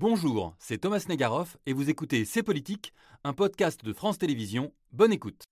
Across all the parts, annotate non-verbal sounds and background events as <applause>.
Bonjour, c'est Thomas Negaroff et vous écoutez C'est Politique, un podcast de France Télévisions. Bonne écoute.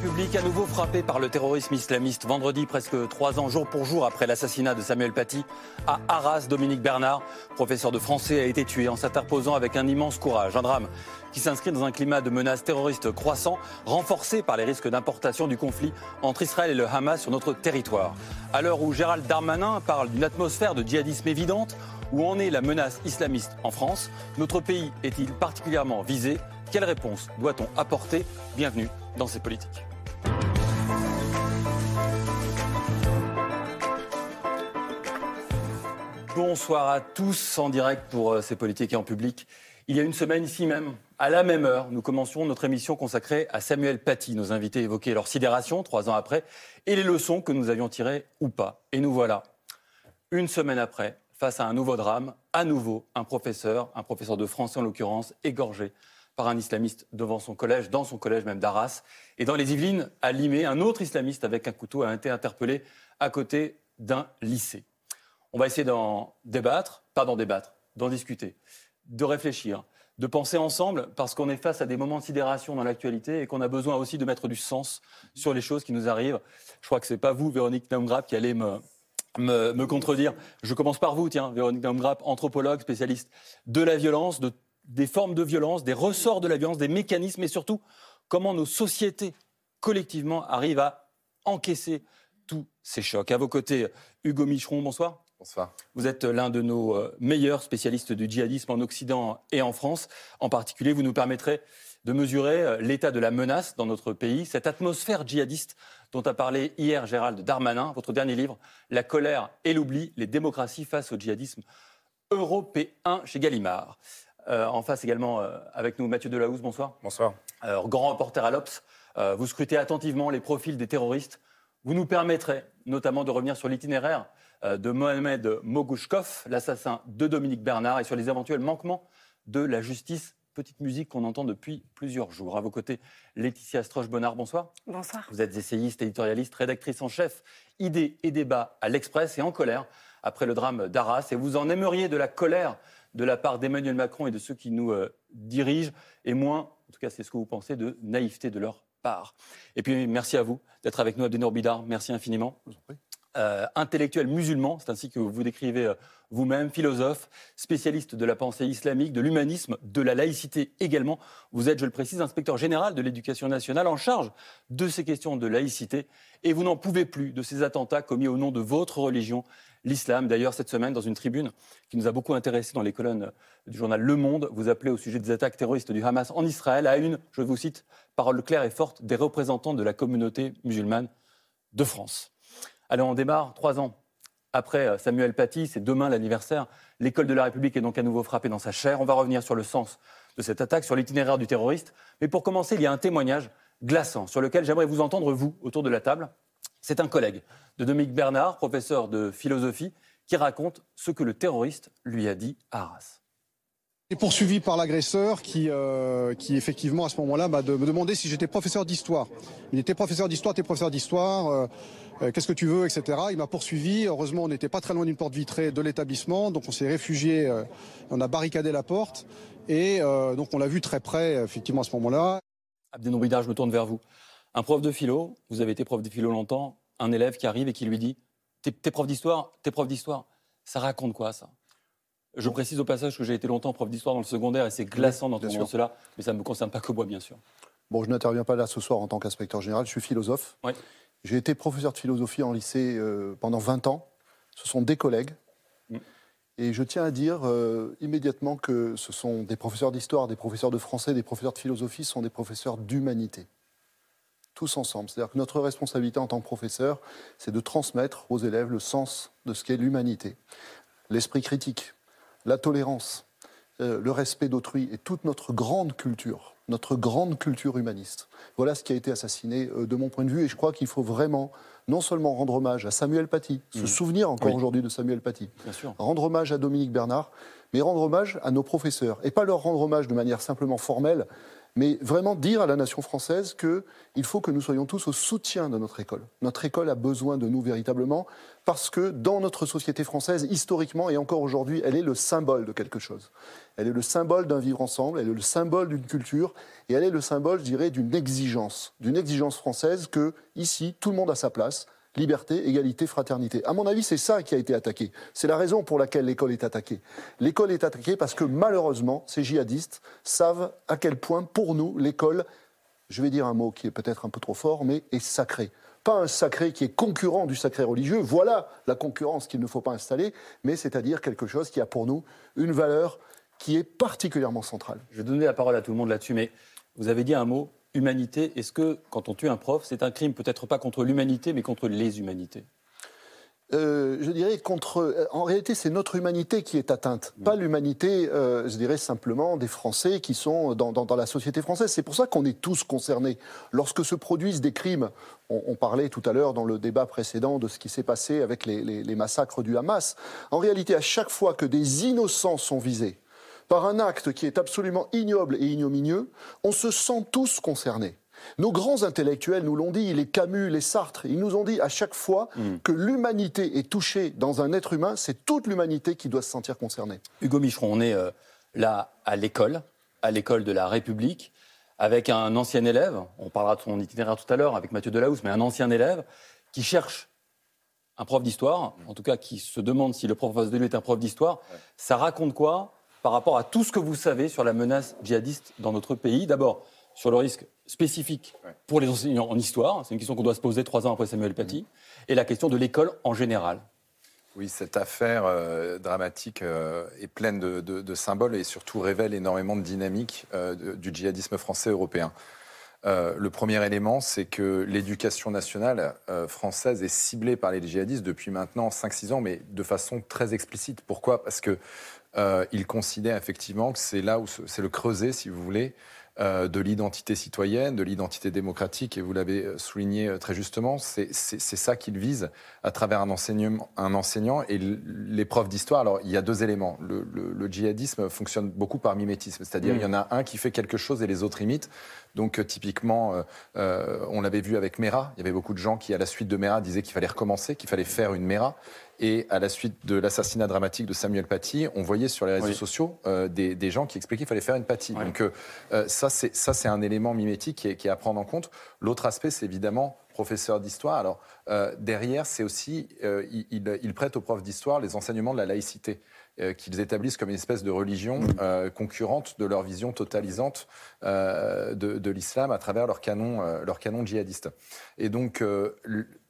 République à nouveau frappée par le terrorisme islamiste. Vendredi, presque trois ans jour pour jour après l'assassinat de Samuel Paty, à Arras, Dominique Bernard, professeur de français, a été tué en s'interposant avec un immense courage. Un drame qui s'inscrit dans un climat de menaces terroristes croissant, renforcé par les risques d'importation du conflit entre Israël et le Hamas sur notre territoire. À l'heure où Gérald Darmanin parle d'une atmosphère de djihadisme évidente, où en est la menace islamiste en France, notre pays est-il particulièrement visé? Quelle réponse doit-on apporter? Bienvenue dans ces politiques. Bonsoir à tous en direct pour euh, ces politiques et en public. Il y a une semaine ici même, à la même heure, nous commencions notre émission consacrée à Samuel Paty. Nos invités évoquaient leur sidération trois ans après et les leçons que nous avions tirées ou pas. Et nous voilà, une semaine après, face à un nouveau drame, à nouveau un professeur, un professeur de français en l'occurrence, égorgé par un islamiste devant son collège, dans son collège même d'Arras. Et dans les Yvelines, à Limay, un autre islamiste avec un couteau a été interpellé à côté d'un lycée. On va essayer d'en débattre, pas d'en débattre, d'en discuter, de réfléchir, de penser ensemble, parce qu'on est face à des moments de sidération dans l'actualité et qu'on a besoin aussi de mettre du sens sur les choses qui nous arrivent. Je crois que ce n'est pas vous, Véronique Naumgrap, qui allez me, me, contredire. Je commence par vous, tiens, Véronique Naumgrap, anthropologue, spécialiste de la violence, de des formes de violence, des ressorts de la violence, des mécanismes et surtout comment nos sociétés collectivement arrivent à encaisser tous ces chocs. À vos côtés, Hugo Micheron, bonsoir. Bonsoir. Vous êtes l'un de nos euh, meilleurs spécialistes du djihadisme en Occident et en France. En particulier, vous nous permettrez de mesurer euh, l'état de la menace dans notre pays, cette atmosphère djihadiste dont a parlé hier Gérald Darmanin, votre dernier livre, La colère et l'oubli, les démocraties face au djihadisme européen chez Gallimard. Euh, en face également euh, avec nous Mathieu Delahousse, bonsoir. Bonsoir. grand reporter à l'Obs, vous scrutez attentivement les profils des terroristes. Vous nous permettrez notamment de revenir sur l'itinéraire de Mohamed Mogouchkov, l'assassin de Dominique Bernard, et sur les éventuels manquements de la justice. Petite musique qu'on entend depuis plusieurs jours. À vos côtés, Laetitia Stroche-Bonnard, bonsoir. Bonsoir. Vous êtes essayiste, éditorialiste, rédactrice en chef, idées et débats à l'Express et en colère après le drame d'Arras. Et vous en aimeriez de la colère de la part d'Emmanuel Macron et de ceux qui nous euh, dirigent, et moins, en tout cas c'est ce que vous pensez, de naïveté de leur part. Et puis merci à vous d'être avec nous, Abdenor Bidar. Merci infiniment. Euh, intellectuel musulman, c'est ainsi que vous décrivez euh, vous-même, philosophe, spécialiste de la pensée islamique, de l'humanisme, de la laïcité également. Vous êtes, je le précise, inspecteur général de l'éducation nationale en charge de ces questions de laïcité et vous n'en pouvez plus de ces attentats commis au nom de votre religion l'islam. D'ailleurs, cette semaine, dans une tribune qui nous a beaucoup intéressé dans les colonnes du journal Le Monde, vous appelez au sujet des attaques terroristes du Hamas en Israël à une, je vous cite, parole claire et forte des représentants de la communauté musulmane de France. Allez, on démarre trois ans après euh, Samuel Paty, c'est demain l'anniversaire. L'école de la République est donc à nouveau frappée dans sa chair. On va revenir sur le sens de cette attaque, sur l'itinéraire du terroriste. Mais pour commencer, il y a un témoignage glaçant sur lequel j'aimerais vous entendre, vous, autour de la table. C'est un collègue de Dominique Bernard, professeur de philosophie, qui raconte ce que le terroriste lui a dit à Arras. est poursuivi par l'agresseur qui, euh, qui effectivement à ce moment-là m'a me demandait si j'étais professeur d'histoire. Il était professeur d'histoire, t'es professeur d'histoire, euh, qu'est-ce que tu veux, etc. Il m'a poursuivi. Heureusement, on n'était pas très loin d'une porte vitrée de l'établissement, donc on s'est réfugié, on a barricadé la porte et donc on l'a vu très près effectivement à ce moment-là. Abdenoubida, je me tourne vers vous. Un prof de philo, vous avez été prof de philo longtemps, un élève qui arrive et qui lui dit T'es prof d'histoire T'es prof d'histoire Ça raconte quoi, ça? Je précise au passage que j'ai été longtemps prof d'histoire dans le secondaire et c'est glaçant d'entendre cela, mais ça ne me concerne pas que moi, bien sûr. Bon, je n'interviens pas là ce soir en tant qu'inspecteur général, je suis philosophe. J'ai été professeur de philosophie en lycée euh, pendant 20 ans. Ce sont des collègues. Mm. Et je tiens à dire euh, immédiatement que ce sont des professeurs d'histoire, des professeurs de français, des professeurs de philosophie, ce sont des professeurs d'humanité tous ensemble. C'est-à-dire que notre responsabilité en tant que professeur, c'est de transmettre aux élèves le sens de ce qu'est l'humanité, l'esprit critique, la tolérance, euh, le respect d'autrui et toute notre grande culture, notre grande culture humaniste. Voilà ce qui a été assassiné euh, de mon point de vue et je crois qu'il faut vraiment non seulement rendre hommage à Samuel Paty, se mmh. souvenir encore aujourd'hui de Samuel Paty, rendre hommage à Dominique Bernard, mais rendre hommage à nos professeurs et pas leur rendre hommage de manière simplement formelle, mais vraiment dire à la nation française qu'il faut que nous soyons tous au soutien de notre école. Notre école a besoin de nous véritablement parce que dans notre société française, historiquement et encore aujourd'hui, elle est le symbole de quelque chose. Elle est le symbole d'un vivre ensemble, elle est le symbole d'une culture et elle est le symbole, je dirais, d'une exigence, d'une exigence française que, ici, tout le monde a sa place, liberté, égalité, fraternité. À mon avis, c'est ça qui a été attaqué. C'est la raison pour laquelle l'école est attaquée. L'école est attaquée parce que malheureusement, ces djihadistes savent à quel point, pour nous, l'école, je vais dire un mot qui est peut-être un peu trop fort, mais est sacré. Pas un sacré qui est concurrent du sacré religieux, voilà la concurrence qu'il ne faut pas installer, mais c'est-à-dire quelque chose qui a pour nous une valeur qui est particulièrement centrale. Je vais donner la parole à tout le monde là-dessus, mais vous avez dit un mot humanité, est-ce que quand on tue un prof, c'est un crime peut-être pas contre l'humanité, mais contre les humanités? Euh, je dirais contre. En réalité, c'est notre humanité qui est atteinte, mm. pas l'humanité, euh, je dirais simplement des Français qui sont dans, la société française. C'est pour ça qu'on est tous concernés. Lorsque se produisent des crimes, on, parlait tout à l'heure dans le débat précédent de ce qui s'est passé avec les massacres du Hamas. En réalité, à chaque fois que des innocents sont visés, par un acte qui est absolument ignoble et ignominieux, on se sent tous concernés. Nos grands intellectuels nous l'ont dit, les Camus, les Sartre, ils nous ont dit à chaque fois hmm. que l'humanité est touchée dans un être humain, c'est toute l'humanité qui doit se sentir concernée. Hugo Micheron, on est euh, là à l'école, à l'école de la République, avec un ancien élève, on parlera de son itinéraire tout à l'heure avec Mathieu Delahousse, mais un ancien élève qui cherche un prof d'histoire, en tout cas qui se demande si le prof de lui est un prof d'histoire. Ça raconte quoi par rapport à tout ce que vous savez sur la menace djihadiste dans notre pays. D'abord, sur le risque spécifique pour les enseignants en histoire, c'est une question qu'on doit se poser trois ans après Samuel Paty, et la question de l'école en général. Oui, cette affaire euh, dramatique euh, est pleine de, symboles et surtout révèle énormément de dynamique euh, du djihadisme français européen. le premier élément, c'est que l'éducation nationale française est ciblée par les djihadistes depuis maintenant 5-6 ans, mais de façon très explicite. Pourquoi? Parce que euh, il considère effectivement que c'est là où c'est le creuset, si vous voulez, euh, de l'identité citoyenne, de l'identité démocratique, et vous l'avez euh, souligné très justement, c'est ça qu'il vise à travers un, un enseignant et profs d'histoire. Alors, il y a deux éléments. Le, djihadisme fonctionne beaucoup par mimétisme, c'est-à-dire il y en a un qui fait quelque chose et les autres imitent. Donc, typiquement, on l'avait vu avec Mera, il y avait beaucoup de gens qui, à la suite de Mera, disaient qu'il fallait recommencer, qu'il fallait faire une Mera. Et à la suite de l'assassinat dramatique de Samuel Paty, on voyait sur les réseaux sociaux euh, des, gens qui expliquaient qu'il fallait faire une Paty. Donc euh, euh, ça, c'est un élément mimétique qui est, à prendre en compte. L'autre aspect, c'est évidemment professeur d'histoire. Alors derrière, c'est aussi, il, il, prête aux profs d'histoire les enseignements de la laïcité qu'ils établissent comme une espèce de religion concurrente de leur vision totalisante de, de l'islam à travers leur canon, leur canon djihadiste. Et donc,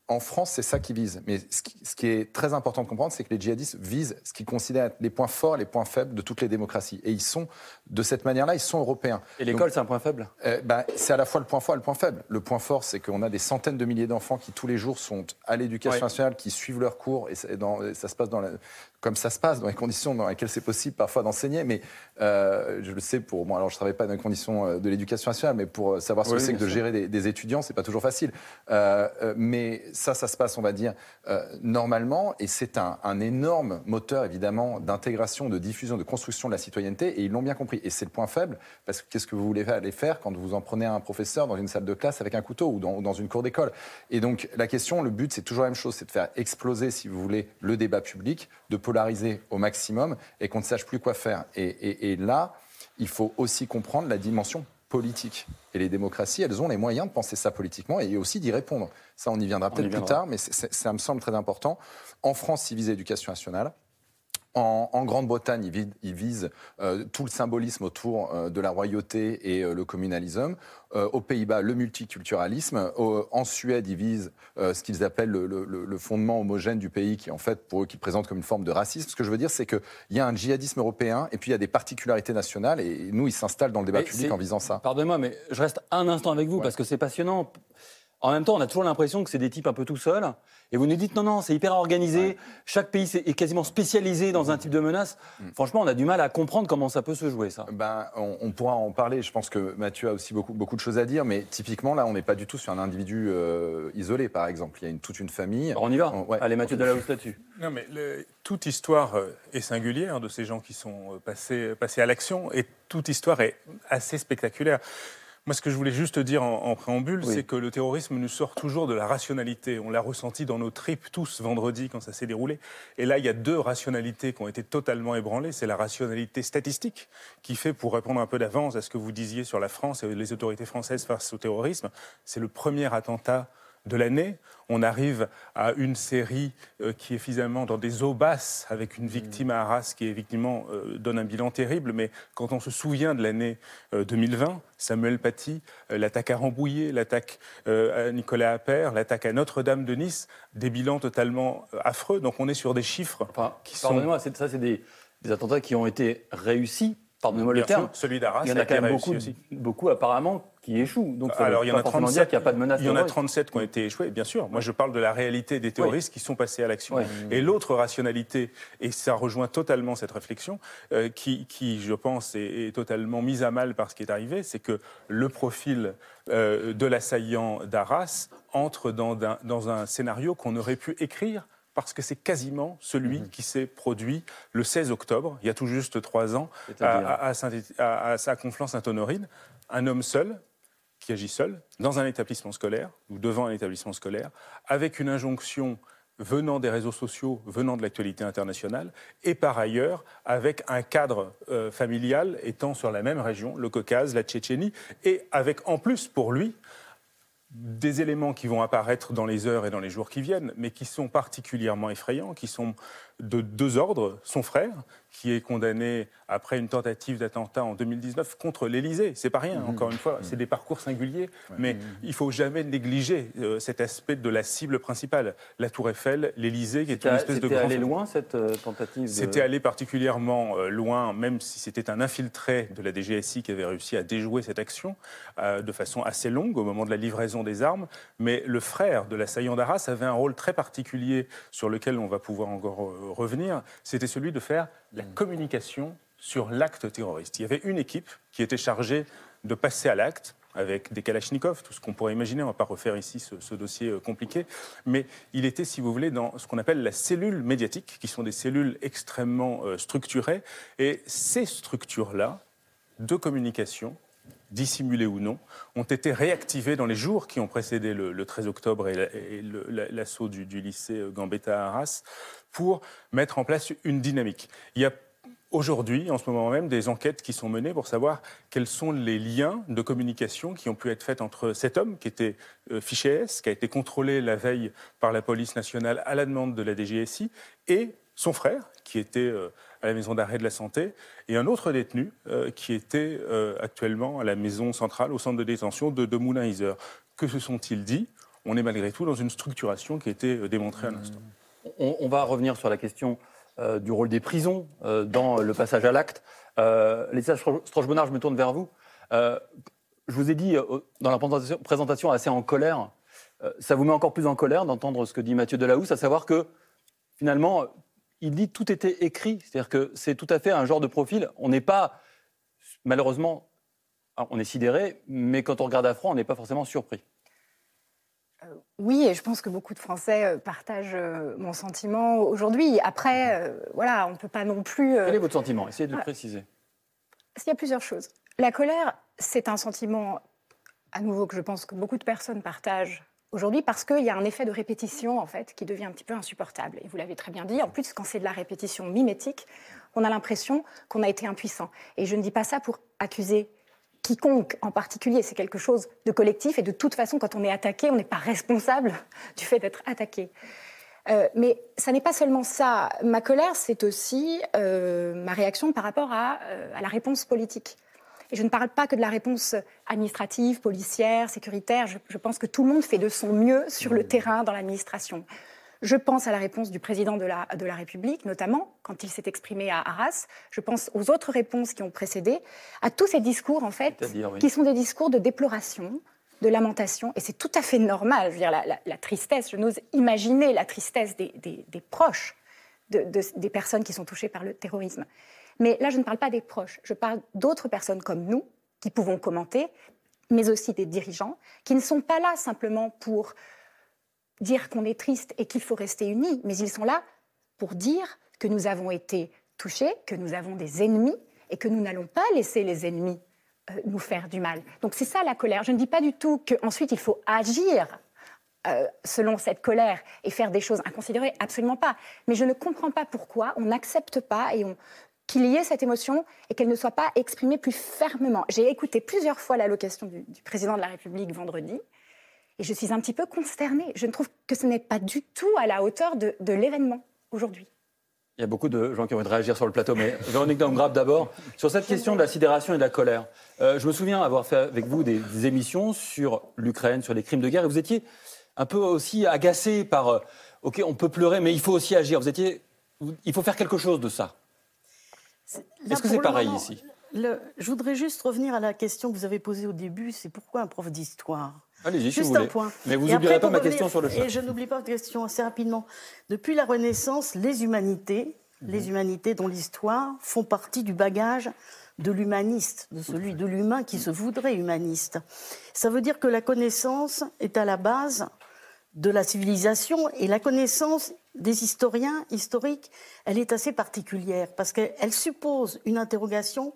en France, c'est ça qu'ils visent. Mais ce qui, est très important de comprendre, c'est que les djihadistes visent ce qu'ils considèrent être les points forts et les points faibles de toutes les démocraties. Et ils sont, de cette manière-là, ils sont européens. Et l'école, c'est un point faible? euh, bah, C'est à la fois le point fort et le point faible. Le point fort, c'est qu'on a des centaines de milliers d'enfants qui, tous les jours, sont à l'éducation nationale, qui suivent leurs cours. Et, ça se passe dans la, comme ça se passe, dans les conditions dans lesquelles c'est possible parfois d'enseigner. Mais euh, je le sais pour moi, alors je ne travaille pas dans les conditions euh, de l'éducation nationale, mais pour euh, savoir ce que c'est que de gérer des, des étudiants, c'est pas toujours facile. mais ça, ça se passe, on va dire, normalement, et c'est un, un, énorme moteur, évidemment, d'intégration, de diffusion, de construction de la citoyenneté, et ils l'ont bien compris. Et c'est le point faible, parce que qu'est-ce que vous voulez aller faire quand vous en prenez un professeur dans une salle de classe avec un couteau ou dans, dans une cour d'école? Et donc, la question, le but, c'est toujours la même chose, c'est de faire exploser, si vous voulez, le débat public, de polarisé au maximum et qu'on ne sache plus quoi faire. Et, là, il faut aussi comprendre la dimension politique. Et les démocraties, elles ont les moyens de penser ça politiquement et aussi d'y répondre. Ça, on y viendra peut-être plus tard, mais ça me semble très important. En France, ils visent l'éducation nationale. En, Grande-Bretagne, ils visent, euh, tout le symbolisme autour euh, de la royauté et euh, le communalisme. aux Pays-Bas, le multiculturalisme. en Suède, ils visent ce qu'ils appellent le, fondement homogène du pays, qui en fait, pour eux, qui présente comme une forme de racisme. Ce que je veux dire, c'est qu'il y a un djihadisme européen et puis il y a des particularités nationales. Et nous, ils s'installent dans le débat public en visant ça. Pardonnez-moi, mais je reste un instant avec vous parce que c'est passionnant. En même temps, on a toujours l'impression que c'est des types un peu tout seuls. Et vous nous dites non, non, c'est hyper organisé. Chaque pays est quasiment spécialisé dans un type de menace. Mm. Franchement, on a du mal à comprendre comment ça peut se jouer, ça. Ben, on, pourra en parler. Je pense que Mathieu a aussi beaucoup, beaucoup de choses à dire. Mais typiquement, là, on n'est pas du tout sur un individu euh, isolé, par exemple. Il y a une, toute une famille. on y va. Allez, Mathieu Delahousse là-dessus. Non, mais toute histoire euh, est singulière de ces gens qui sont euh, passés, passés à l'action. Et toute histoire est assez spectaculaire. Moi, ce que je voulais juste dire en, préambule, c'est que le terrorisme nous sort toujours de la rationalité. On l'a ressenti dans nos tripes tous vendredi quand ça s'est déroulé. Et là, il y a deux rationalités qui ont été totalement ébranlées. C'est la rationalité statistique qui fait, pour répondre un peu d'avance à ce que vous disiez sur la France et les autorités françaises face au terrorisme, c'est le premier attentat de l'année. On arrive à une série euh, qui est finalement dans des eaux basses, avec une victime à Arras qui effectivement euh, donne un bilan terrible. Mais quand on se souvient de l'année 2020, euh, Samuel Paty, l'attaque à Rambouillet, l'attaque à Nicolas Appert, l'attaque à Notre-Dame de Nice, des bilans totalement affreux. Donc on est sur des chiffres qui sont... moi ça c'est des, des attentats qui ont été réussis pardonnez-moi le terme. celui d'Arras, il y en a quand même beaucoup, beaucoup apparemment qui échouent. Donc ça Alors, il y en a 37. a pas de menace. Il y en a 37 qui ont été échoués, bien sûr. Moi, je parle de la réalité des terroristes qui sont passés à l'action. Et l'autre rationalité, et ça rejoint totalement cette réflexion, euh, qui, qui, je pense, est, totalement mise à mal par ce qui est arrivé, c'est que le profil euh, de l'assaillant d'Arras entre dans, dans un scénario qu'on aurait pu écrire parce que c'est quasiment celui mhm. qui s'est produit le 16 octobre, il y a tout juste trois ans, à, à, sa confluence Sainte-Honorine. Un homme seul, qui agit seul, dans un établissement scolaire, ou devant un établissement scolaire, avec une injonction venant des réseaux sociaux, venant de l'actualité internationale, et par ailleurs avec un cadre euh, familial étant sur la même région, le Caucase, la Tchétchénie, et avec en plus pour lui des éléments qui vont apparaître dans les heures et dans les jours qui viennent, mais qui sont particulièrement effrayants, qui sont de deux ordres. Son frère, qui est condamné après une tentative d'attentat en 2019 contre l'Élysée. C'est pas rien, mmh. encore une fois, c'est des parcours singuliers, mais mmh. il faut jamais négliger euh, cet aspect de la cible principale. La Tour Eiffel, l'Élysée, qui est une espèce de C'était allé loin cette euh, tentative C'était allé particulièrement euh, loin, même si c'était un infiltré de la DGSI qui avait réussi à déjouer cette action de façon assez longue au moment de la livraison des armes. Mais le frère de l'assaillant d'Arras avait un rôle très particulier sur lequel on va pouvoir encore revenir. C'était celui de faire la communication sur l'acte terroriste. Il y avait une équipe qui était chargée de passer à l'acte avec des kalachnikovs, tout ce qu'on pourrait imaginer. On ne va pas refaire ici ce, dossier euh, compliqué. Mais il était, si vous voulez, dans ce qu'on appelle la cellule médiatique, qui sont des cellules extrêmement euh, structurées. Et ces structures-là de communication, dissimulées ou non, ont été réactivées dans les jours qui ont précédé le, 13 octobre et l'assaut du, du, lycée euh, Gambetta à Arras pour mettre en place une dynamique. Il y a aujourd'hui, en ce moment même, des enquêtes qui sont menées pour savoir quels sont les liens de communication qui ont pu être faits entre cet homme qui était euh, fiché S, qui a été contrôlé la veille par la police nationale à la demande de la DGSI, et son frère, qui était euh, à la maison d'arrêt de la santé, et un autre détenu euh, qui était actuellement à la maison centrale, au centre de détention de, de Moulin-Iser. Que se sont-ils dit? On est malgré tout dans une structuration qui a été démontrée à l'instant. On, va revenir sur la question euh, du rôle des prisons euh, dans le passage à l'acte. Euh, Laetitia Stroche-Bonnard, je me tourne vers vous. Euh, je vous ai dit dans la présentation assez en colère, ça vous met encore plus en colère d'entendre ce que dit Mathieu Delahousse, à savoir que finalement, il dit tout était écrit. C'est-à-dire que c'est tout à fait un genre de profil. On n'est pas, malheureusement, on est sidéré, mais quand on regarde à froid, on n'est pas forcément surpris. Euh, oui, et je pense que beaucoup de Français euh, partagent euh, mon sentiment aujourd'hui. Après, voilà, on ne peut pas non plus. Quel est votre sentiment? Essayez de le préciser. Il y a plusieurs choses. La colère, c'est un sentiment, à nouveau, que je pense que beaucoup de personnes partagent aujourd'hui parce qu'il y a un effet de répétition, en fait, qui devient un petit peu insupportable. Et vous l'avez très bien dit. En plus, quand c'est de la répétition mimétique, on a l'impression qu'on a été impuissant. Et je ne dis pas ça pour accuser quiconque en particulier, c'est quelque chose de collectif et de toute façon, quand on est attaqué, on n'est pas responsable <laughs> du fait d'être attaqué. Euh, mais ça n'est pas seulement ça. Ma colère, c'est aussi euh, ma réaction par rapport à, euh, à, la réponse politique. Et je ne parle pas que de la réponse administrative, policière, sécuritaire. Je, je pense que tout le monde fait de son mieux sur le mmh. terrain dans l'administration. Je pense à la réponse du président de la, de la République, notamment quand il s'est exprimé à Arras. Je pense aux autres réponses qui ont précédé, à tous ces discours, en fait, qui sont des discours de déploration, de lamentation, et c'est tout à fait normal. Je veux dire, la, tristesse, je n'ose imaginer la tristesse des, proches des personnes qui sont touchées par le terrorisme. Mais là, je ne parle pas des proches, je parle d'autres personnes comme nous qui pouvons commenter, mais aussi des dirigeants, qui ne sont pas là simplement pour dire qu'on est triste et qu'il faut rester unis, mais ils sont là pour dire que nous avons été touchés, que nous avons des ennemis et que nous n'allons pas laisser les ennemis euh, nous faire du mal. Donc c'est ça la colère. Je ne dis pas du tout qu'ensuite il faut agir euh, selon cette colère et faire des choses inconsidérées, absolument pas. Mais je ne comprends pas pourquoi on n'accepte pas et qu'il y ait cette émotion et qu'elle ne soit pas exprimée plus fermement. J'ai écouté plusieurs fois l'allocation du, du président de la République vendredi et je suis un petit peu consternée. Je ne trouve que ce n'est pas du tout à la hauteur de l'événement aujourd'hui. Il y a beaucoup de gens qui ont envie de réagir sur le plateau, mais <laughs> Véronique Damgrave d'abord, sur cette question de la sidération et de la colère. Euh, je me souviens avoir fait avec vous des, émissions sur l'Ukraine, sur les crimes de guerre, et vous étiez un peu aussi agacé par euh, OK, on peut pleurer, mais il faut aussi agir. Vous étiez, il faut faire quelque chose de ça. Est-ce que c'est pareil ici? Je voudrais juste revenir à la question que vous avez posée au début c'est pourquoi un prof d'histoire? Allez-y, si vous voulez. Point. Mais vous n'oublierez pas ma question sur le chat. Et je n'oublie pas votre question assez rapidement. Depuis la Renaissance, les humanités, mhm. les humanités dont l'histoire font partie du bagage de l'humaniste, de celui de l'humain qui se voudrait humaniste. Ça veut dire que la connaissance est à la base de la civilisation et la connaissance des historiens historiques, elle est assez particulière parce qu'elle suppose une interrogation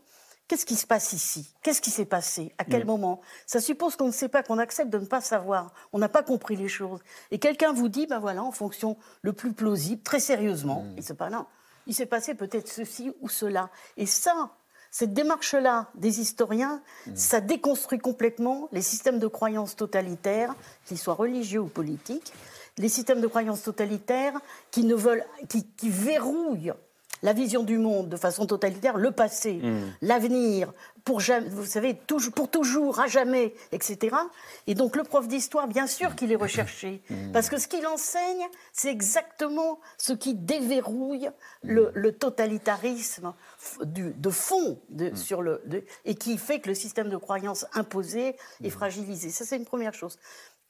Qu'est-ce qui se passe ici? Qu'est-ce qui s'est passé? À quel moment? Ça suppose qu'on ne sait pas, qu'on accepte de ne pas savoir. On n'a pas compris les choses. Et quelqu'un vous dit, ben voilà, en fonction le plus plausible, très sérieusement, mm. et c'est pas là, il s'est passé peut-être ceci ou cela. Et ça, cette démarche-là des historiens, mm. ça déconstruit complètement les systèmes de croyances totalitaires, qu'ils soient religieux ou politiques, les systèmes de croyances totalitaires qui ne veulent, qui, qui verrouillent la vision du monde de façon totalitaire, le passé, hmm. l'avenir, pour vous savez, pour toujours, à jamais, etc. Et donc le prof d'histoire, bien sûr qu'il est recherché, hmm. parce que ce qu'il enseigne, c'est exactement ce qui déverrouille le, hmm. totalitarisme de fond sur le, et qui fait que le système de croyance imposé est fragilisé. Ça, c'est une première chose.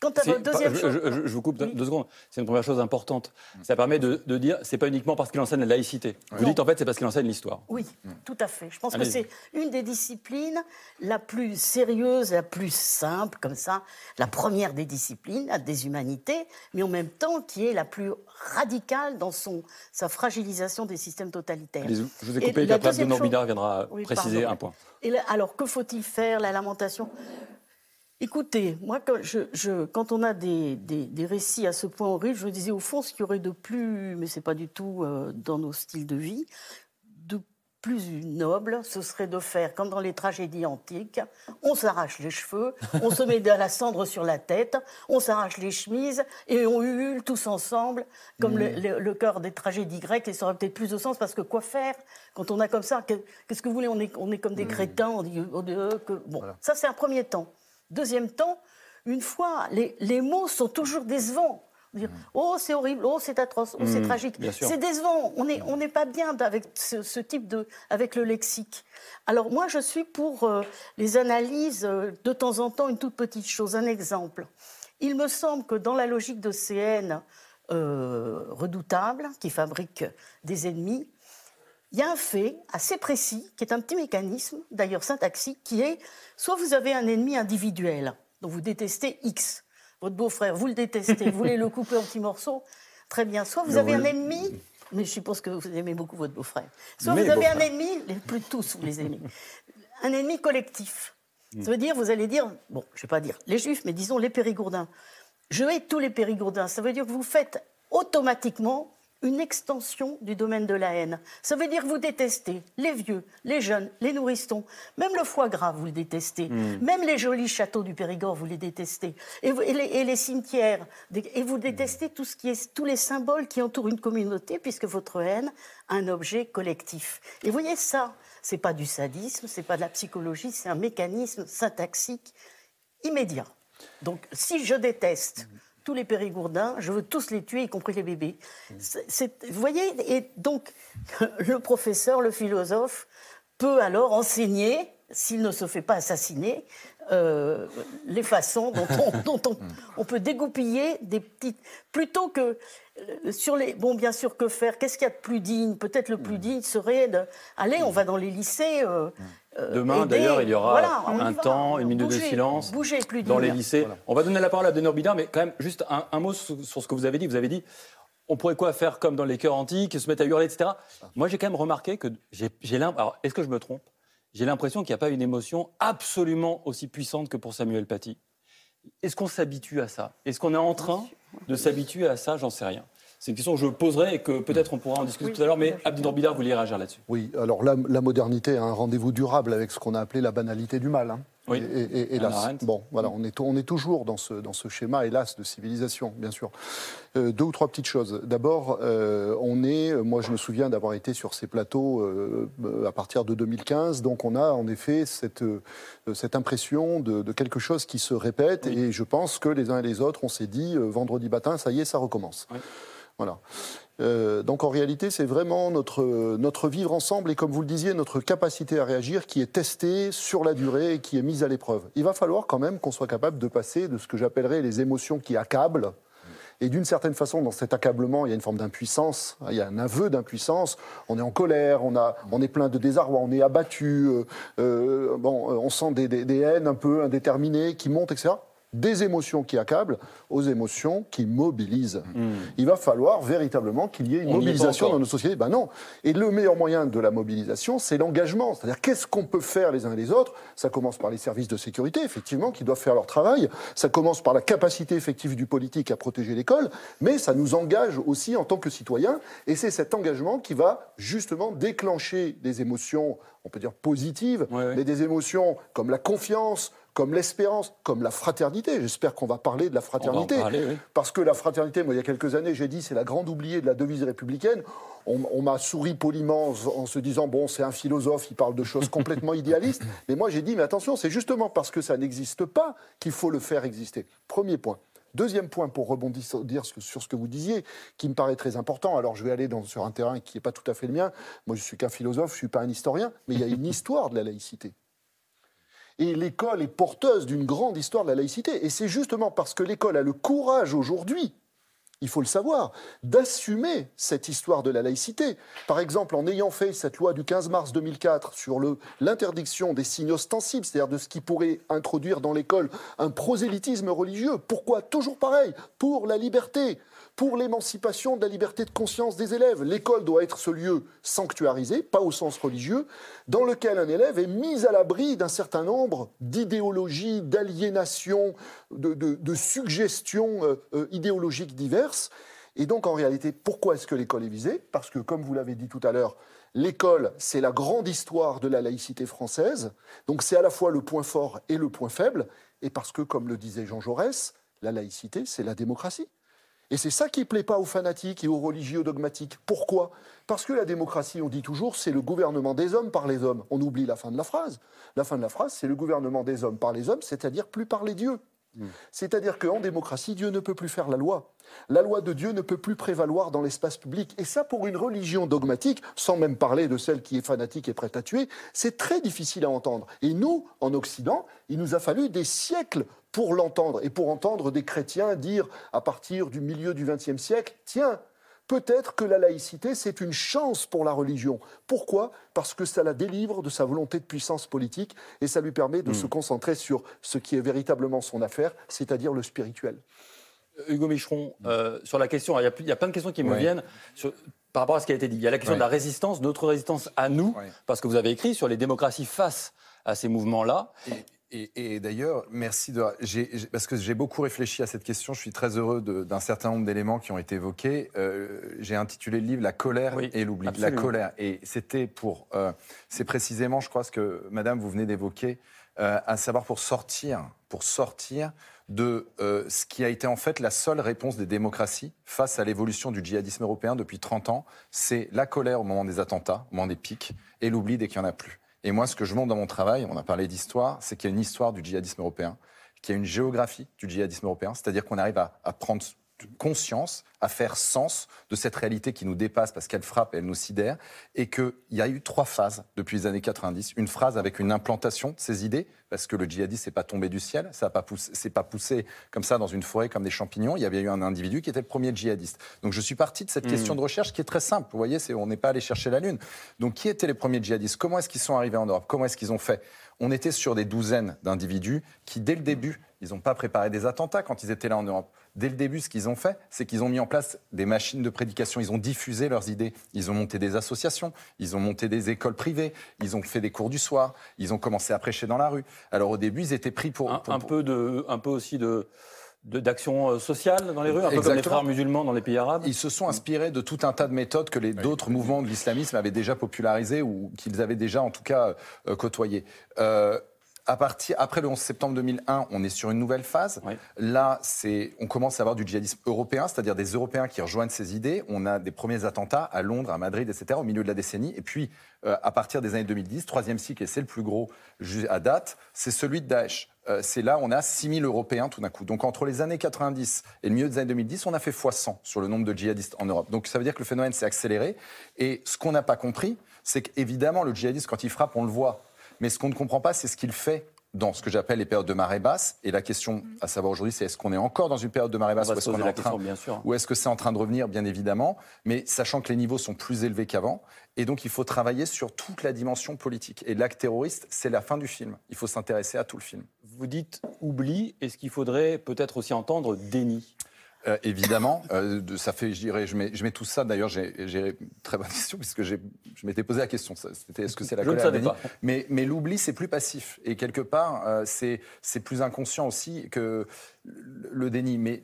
Quant à deuxième chose... je, vous coupe deux secondes. C'est une première chose importante. Ça permet de, de dire, c'est pas uniquement parce qu'il enseigne la laïcité. Vous dites en fait, c'est parce qu'il enseigne l'histoire. Oui, tout à fait. Je pense que c'est une des disciplines la plus sérieuse, la plus simple, comme ça, la première des disciplines, des humanités, mais en même temps qui est la plus radicale dans son, sa fragilisation des systèmes totalitaires. Je vous ai coupé, et puis après, Benoît viendra préciser un point. Et alors, que faut-il faire La lamentation? Écoutez, moi, quand, on a des, récits à ce point horrible, je me disais au fond, ce qu'il y aurait de plus, mais ce n'est pas du tout euh, dans nos styles de vie, de plus noble, ce serait de faire comme dans les tragédies antiques, on s'arrache les cheveux, on se met de la cendre sur la tête, on s'arrache les chemises et on hurle tous ensemble, comme le, cœur des tragédies grecques, et ça aurait peut-être plus de sens parce que quoi faire quand on a comme ça Qu'est-ce que vous voulez on est, on est comme des crétins, on dit, oh, que, bon, ça c'est un premier temps. Deuxième temps, une fois, les, mots sont toujours décevants. Dire, mm. oh, c'est horrible, oh, c'est atroce, oh, c'est mm, tragique. C'est décevant. On n'est pas bien avec ce, type de. avec le lexique. Alors, moi, je suis pour euh, les analyses, euh, de temps en temps, une toute petite chose, un exemple. Il me semble que dans la logique de CN euh, redoutable, qui fabrique des ennemis, il y a un fait assez précis, qui est un petit mécanisme, d'ailleurs syntaxique, qui est soit vous avez un ennemi individuel, dont vous détestez X, votre beau-frère, vous le détestez, vous voulez le <laughs> couper en petits morceaux, très bien. Soit vous avez un ennemi, mais je suppose que vous aimez beaucoup votre beau-frère. Soit vous avez un ennemi, les plus tous vous les aimez, <laughs> un ennemi collectif. Ça veut dire, vous allez dire, bon, je ne vais pas dire les juifs, mais disons les périgourdins. Je hais tous les périgourdins. Ça veut dire que vous faites automatiquement une extension du domaine de la haine. Ça veut dire que vous détestez les vieux, les jeunes, les nourrissons, même le foie gras, vous le détestez, hmm. même les jolis châteaux du Périgord, vous les détestez, et, les, cimetières, et vous détestez tout ce qui est, tous les symboles qui entourent une communauté, puisque votre haine a un objet collectif. Et vous voyez ça, c'est pas du sadisme, c'est pas de la psychologie, c'est un mécanisme syntaxique immédiat. Donc, si je déteste tous les périgourdins, je veux tous les tuer, y compris les bébés. vous voyez, et donc <laughs> le professeur, le philosophe, peut alors enseigner, s'il ne se fait pas assassiner, euh, les façons <laughs> dont, on, on, peut dégoupiller des petites. Plutôt que euh, sur les. Bon, bien sûr, que faire Qu'est-ce qu'il y a de plus digne? Peut-être le plus digne serait de. Allez, on va dans les lycées. Euh, Demain, d'ailleurs, il y aura un temps, une minute de silence plus dans les lycées. On va donner la parole à Denor Bidard, mais quand même, juste un, mot sur, ce que vous avez dit. Vous avez dit on pourrait quoi faire comme dans les chœurs antiques, se mettre à hurler, etc. Moi, j'ai quand même remarqué que j'ai l'impression. Alors, est-ce que je me trompe? J'ai l'impression qu'il n'y a pas une émotion absolument aussi puissante que pour Samuel Paty. Est-ce qu'on s'habitue à ça? Est-ce qu'on est en train de s'habituer à ça? J'en sais rien. C'est une question que je poserai et que peut-être on pourra en discuter tout à l'heure, mais Abdel Bidar, vous vouliez réagir là-dessus. Oui, alors la, modernité a un rendez-vous durable avec ce qu'on a appelé la banalité du mal. Hein. Oui. Et, hélas, bon, voilà, on est, on est toujours dans ce, dans ce schéma, hélas, de civilisation, bien sûr. Euh, deux ou trois petites choses. D'abord, euh, on est, moi je me souviens d'avoir été sur ces plateaux euh, à partir de 2015, donc on a en effet cette, cette impression de, quelque chose qui se répète, et je pense que les uns et les autres, on s'est dit, vendredi matin, ça y est, ça recommence. Voilà. Euh, donc en réalité, c'est vraiment notre, notre vivre ensemble et comme vous le disiez, notre capacité à réagir qui est testée sur la durée et qui est mise à l'épreuve. Il va falloir quand même qu'on soit capable de passer de ce que j'appellerais les émotions qui accablent. Et d'une certaine façon, dans cet accablement, il y a une forme d'impuissance, il y a un aveu d'impuissance. On est en colère, on, a, on est plein de désarroi, on est abattu, euh, euh, bon, on sent des, des haines un peu indéterminées qui montent, etc des émotions qui accablent aux émotions qui mobilisent. Hmm. Il va falloir véritablement qu'il y ait une mobilisation dans nos sociétés. Ben non. Et le meilleur moyen de la mobilisation, c'est l'engagement. C'est-à-dire qu'est-ce qu'on peut faire les uns et les autres? Ça commence par les services de sécurité, effectivement, qui doivent faire leur travail. Ça commence par la capacité effective du politique à protéger l'école, mais ça nous engage aussi en tant que citoyens. Et c'est cet engagement qui va justement déclencher des émotions, on peut dire positives, mais des émotions comme la confiance, comme l'espérance, comme la fraternité. J'espère qu'on va parler de la fraternité. Parce que la fraternité, moi, il y a quelques années, j'ai dit, c'est la grande oubliée de la devise républicaine. On, m'a souri poliment en se disant, bon, c'est un philosophe, il parle de choses complètement idéalistes. <laughs> Mais moi, j'ai dit, mais attention, c'est justement parce que ça n'existe pas qu'il faut le faire exister. Premier point. Deuxième point, pour rebondir sur ce que vous disiez, qui me paraît très important, alors je vais aller dans, sur un terrain qui n'est pas tout à fait le mien. Moi, je suis qu'un philosophe, je ne suis pas un historien, mais il y a une histoire de la laïcité. Et l'école est porteuse d'une grande histoire de la laïcité. Et c'est justement parce que l'école a le courage aujourd'hui, il faut le savoir, d'assumer cette histoire de la laïcité. Par exemple, en ayant fait cette loi du 15 mars 2004 sur l'interdiction des signes ostensibles, c'est-à-dire de ce qui pourrait introduire dans l'école un prosélytisme religieux. Pourquoi Toujours pareil, pour la liberté pour l'émancipation de la liberté de conscience des élèves. L'école doit être ce lieu sanctuarisé, pas au sens religieux, dans lequel un élève est mis à l'abri d'un certain nombre d'idéologies, d'aliénations, de, suggestions euh, euh, idéologiques diverses. Et donc, en réalité, pourquoi est-ce que l'école est visée? Parce que, comme vous l'avez dit tout à l'heure, l'école, c'est la grande histoire de la laïcité française. Donc, c'est à la fois le point fort et le point faible. Et parce que, comme le disait Jean Jaurès, la laïcité, c'est la démocratie. Et c'est ça qui ne plaît pas aux fanatiques et aux religieux dogmatiques. Pourquoi? Parce que la démocratie, on dit toujours, c'est le gouvernement des hommes par les hommes. On oublie la fin de la phrase. La fin de la phrase, c'est le gouvernement des hommes par les hommes, c'est-à-dire plus par les dieux. Hmm. C'est-à-dire qu'en démocratie, Dieu ne peut plus faire la loi. La loi de Dieu ne peut plus prévaloir dans l'espace public. Et ça, pour une religion dogmatique, sans même parler de celle qui est fanatique et prête à tuer, c'est très difficile à entendre. Et nous, en Occident, il nous a fallu des siècles pour l'entendre et pour entendre des chrétiens dire à partir du milieu du XXe siècle, tiens, peut-être que la laïcité, c'est une chance pour la religion. Pourquoi? Parce que ça la délivre de sa volonté de puissance politique et ça lui permet de hmm. se concentrer sur ce qui est véritablement son affaire, c'est-à-dire le spirituel. Euh, Hugo Micheron, euh, sur la question, il y, a, plein de questions qui me viennent par rapport à ce qui a été dit. Il y a la question de la résistance, notre résistance à nous, parce que vous avez écrit sur les démocraties face à ces mouvements-là. Et, d'ailleurs, merci de. parce que j'ai beaucoup réfléchi à cette question. Je suis très heureux d'un certain nombre d'éléments qui ont été évoqués. Euh, j'ai intitulé le livre La colère et l'oubli. La colère. Et c'était pour. Euh, c'est précisément, je crois, ce que Madame vous venez d'évoquer, euh, à savoir pour sortir, pour sortir de ce qui a été en fait la seule réponse des démocraties face à l'évolution du djihadisme européen depuis 30 ans. C'est la colère au moment des attentats, au moment des pics, et l'oubli dès qu'il n'y en a plus. Et moi, ce que je montre dans mon travail, on a parlé d'histoire, c'est qu'il y a une histoire du djihadisme européen, qu'il y a une géographie du djihadisme européen, c'est-à-dire qu'on arrive à, prendre conscience, à faire sens de cette réalité qui nous dépasse parce qu'elle frappe et elle nous sidère, et qu'il y a eu trois phases depuis les années 90. Une phrase avec une implantation de ces idées, parce que le djihadisme n'est pas tombé du ciel, ça n'a pas poussé, pas poussé comme ça dans une forêt comme des champignons. Il y avait eu un individu qui était le premier djihadiste. Donc je suis parti de cette mmh. question de recherche qui est très simple. Vous voyez, on n'est pas allé chercher la lune. Donc qui étaient les premiers djihadistes? Comment est-ce qu'ils sont arrivés en Europe? Comment est-ce qu'ils ont fait? On était sur des douzaines d'individus qui, dès le début, ils n'ont pas préparé des attentats quand ils étaient là en Europe. Dès le début, ce qu'ils ont fait, c'est qu'ils ont mis en place des machines de prédication. Ils ont diffusé leurs idées. Ils ont monté des associations. Ils ont monté des écoles privées. Ils ont fait des cours du soir. Ils ont commencé à prêcher dans la rue. Alors au début, ils étaient pris pour. Un, peu, de, un peu aussi de d'action euh, sociale dans les rues, un peu comme les frères musulmans dans les pays arabes Ils se sont inspirés de tout un tas de méthodes que les d'autres mouvements de l'islamisme avaient déjà popularisées ou qu'ils avaient déjà en tout cas euh, côtoyées. Euh, à partir, après le 11 septembre 2001, on est sur une nouvelle phase. Là, c'est, on commence à avoir du djihadisme européen, c'est-à-dire des Européens qui rejoignent ces idées. On a des premiers attentats à Londres, à Madrid, etc., au milieu de la décennie. Et puis, euh, à partir des années 2010, troisième cycle, et c'est le plus gros à date, c'est celui de Daesh. Euh, c'est là, on a 6000 Européens tout d'un coup. Donc entre les années 90 et le milieu des années 2010, on a fait x100 sur le nombre de djihadistes en Europe. Donc ça veut dire que le phénomène s'est accéléré. Et ce qu'on n'a pas compris, c'est qu'évidemment, le djihadisme, quand il frappe, on le voit. Mais ce qu'on ne comprend pas, c'est ce qu'il fait dans ce que j'appelle les périodes de marée basse. Et la question à savoir aujourd'hui, c'est est-ce qu'on est encore dans une période de marée basse ou est-ce, est en train, ou est-ce que c'est en train de revenir, bien évidemment, mais sachant que les niveaux sont plus élevés qu'avant. Et donc, il faut travailler sur toute la dimension politique. Et l'acte terroriste, c'est la fin du film. Il faut s'intéresser à tout le film. Vous dites oubli. Est-ce qu'il faudrait peut-être aussi entendre déni? Euh, évidemment, euh, ça fait, je dirais, je mets, je mets tout ça. D'ailleurs, j'ai une très bonne question puisque je m'étais posé la question. C'était est-ce que c'est la colère Mais, mais l'oubli, c'est plus passif et quelque part, euh, c'est plus inconscient aussi que le déni. Mais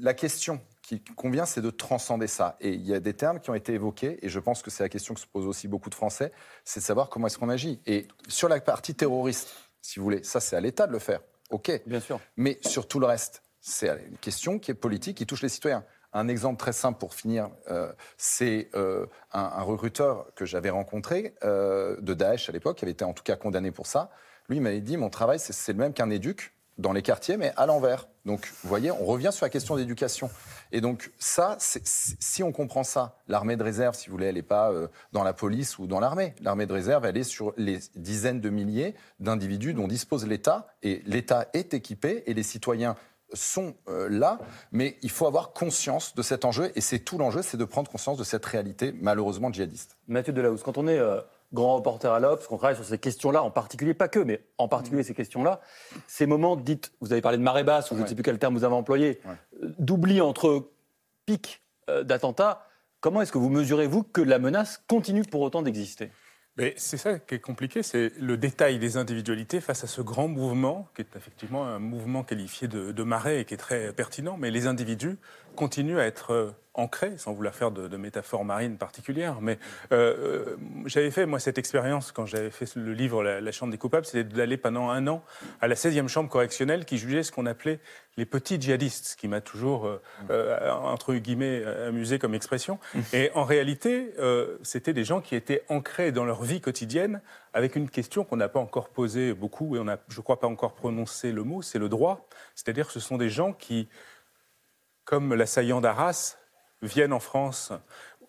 la question qui convient, c'est de transcender ça. Et il y a des termes qui ont été évoqués, et je pense que c'est la question que se posent aussi beaucoup de Français, c'est de savoir comment est-ce qu'on agit. Et sur la partie terroriste, si vous voulez, ça c'est à l'État de le faire. OK. Bien sûr. Mais sur tout le reste, c'est une question qui est politique, qui touche les citoyens. Un exemple très simple pour finir, euh, c'est euh, un, recruteur que j'avais rencontré euh, de Daesh à l'époque, qui avait été en tout cas condamné pour ça. Lui m'avait dit mon travail c'est le même qu'un éduc dans les quartiers, mais à l'envers. Donc, vous voyez, on revient sur la question d'éducation. Et donc, ça, si on comprend ça, l'armée de réserve, si vous voulez, elle n'est pas dans la police ou dans l'armée. L'armée de réserve, elle est sur les dizaines de milliers d'individus dont dispose l'État. Et l'État est équipé et les citoyens sont euh, là, mais il faut avoir conscience de cet enjeu, et c'est tout l'enjeu, c'est de prendre conscience de cette réalité malheureusement djihadiste. Mathieu Delahousse, quand on est euh, grand reporter à l'Obs, qu'on travaille sur ces questions-là, en particulier, pas que, mais en particulier ces questions-là, ces moments dites, vous avez parlé de marée basse, ou je ne sais plus quel terme vous avez employé, euh, d'oubli entre pics d'attentats, comment est-ce que vous mesurez, vous, que la menace continue pour autant d'exister? C'est ça qui est compliqué, c'est le détail des individualités face à ce grand mouvement, qui est effectivement un mouvement qualifié de, de marée et qui est très pertinent, mais les individus continuent à être ancré, sans vouloir faire de, de métaphore marine particulière. Mais euh, euh, j'avais fait, moi, cette expérience quand j'avais fait le livre la, Chambre des coupables, c'était d'aller pendant un an à la 16e chambre correctionnelle qui jugeait ce qu'on appelait les petits djihadistes, ce qui m'a toujours, euh, euh entre guillemets, amusé comme expression. Et en réalité, c'était des gens qui étaient ancrés dans leur vie quotidienne avec une question qu'on n'a pas encore posée beaucoup et on n'a, je crois, pas encore prononcé le mot, c'est le droit. C'est-à-dire que ce sont des gens qui, comme l'assaillant d'Arras, viennent en France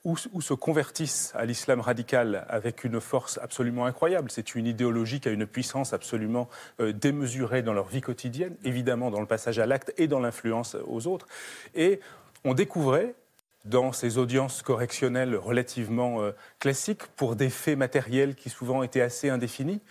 ou, se convertissent à l'islam radical avec une force absolument incroyable. C'est une idéologie qui a une puissance absolument euh, démesurée dans leur vie quotidienne, évidemment dans le passage à l'acte et dans l'influence aux autres. Et on découvrait dans ces audiences correctionnelles relativement euh, classiques, pour des faits matériels qui souvent étaient assez indéfinis,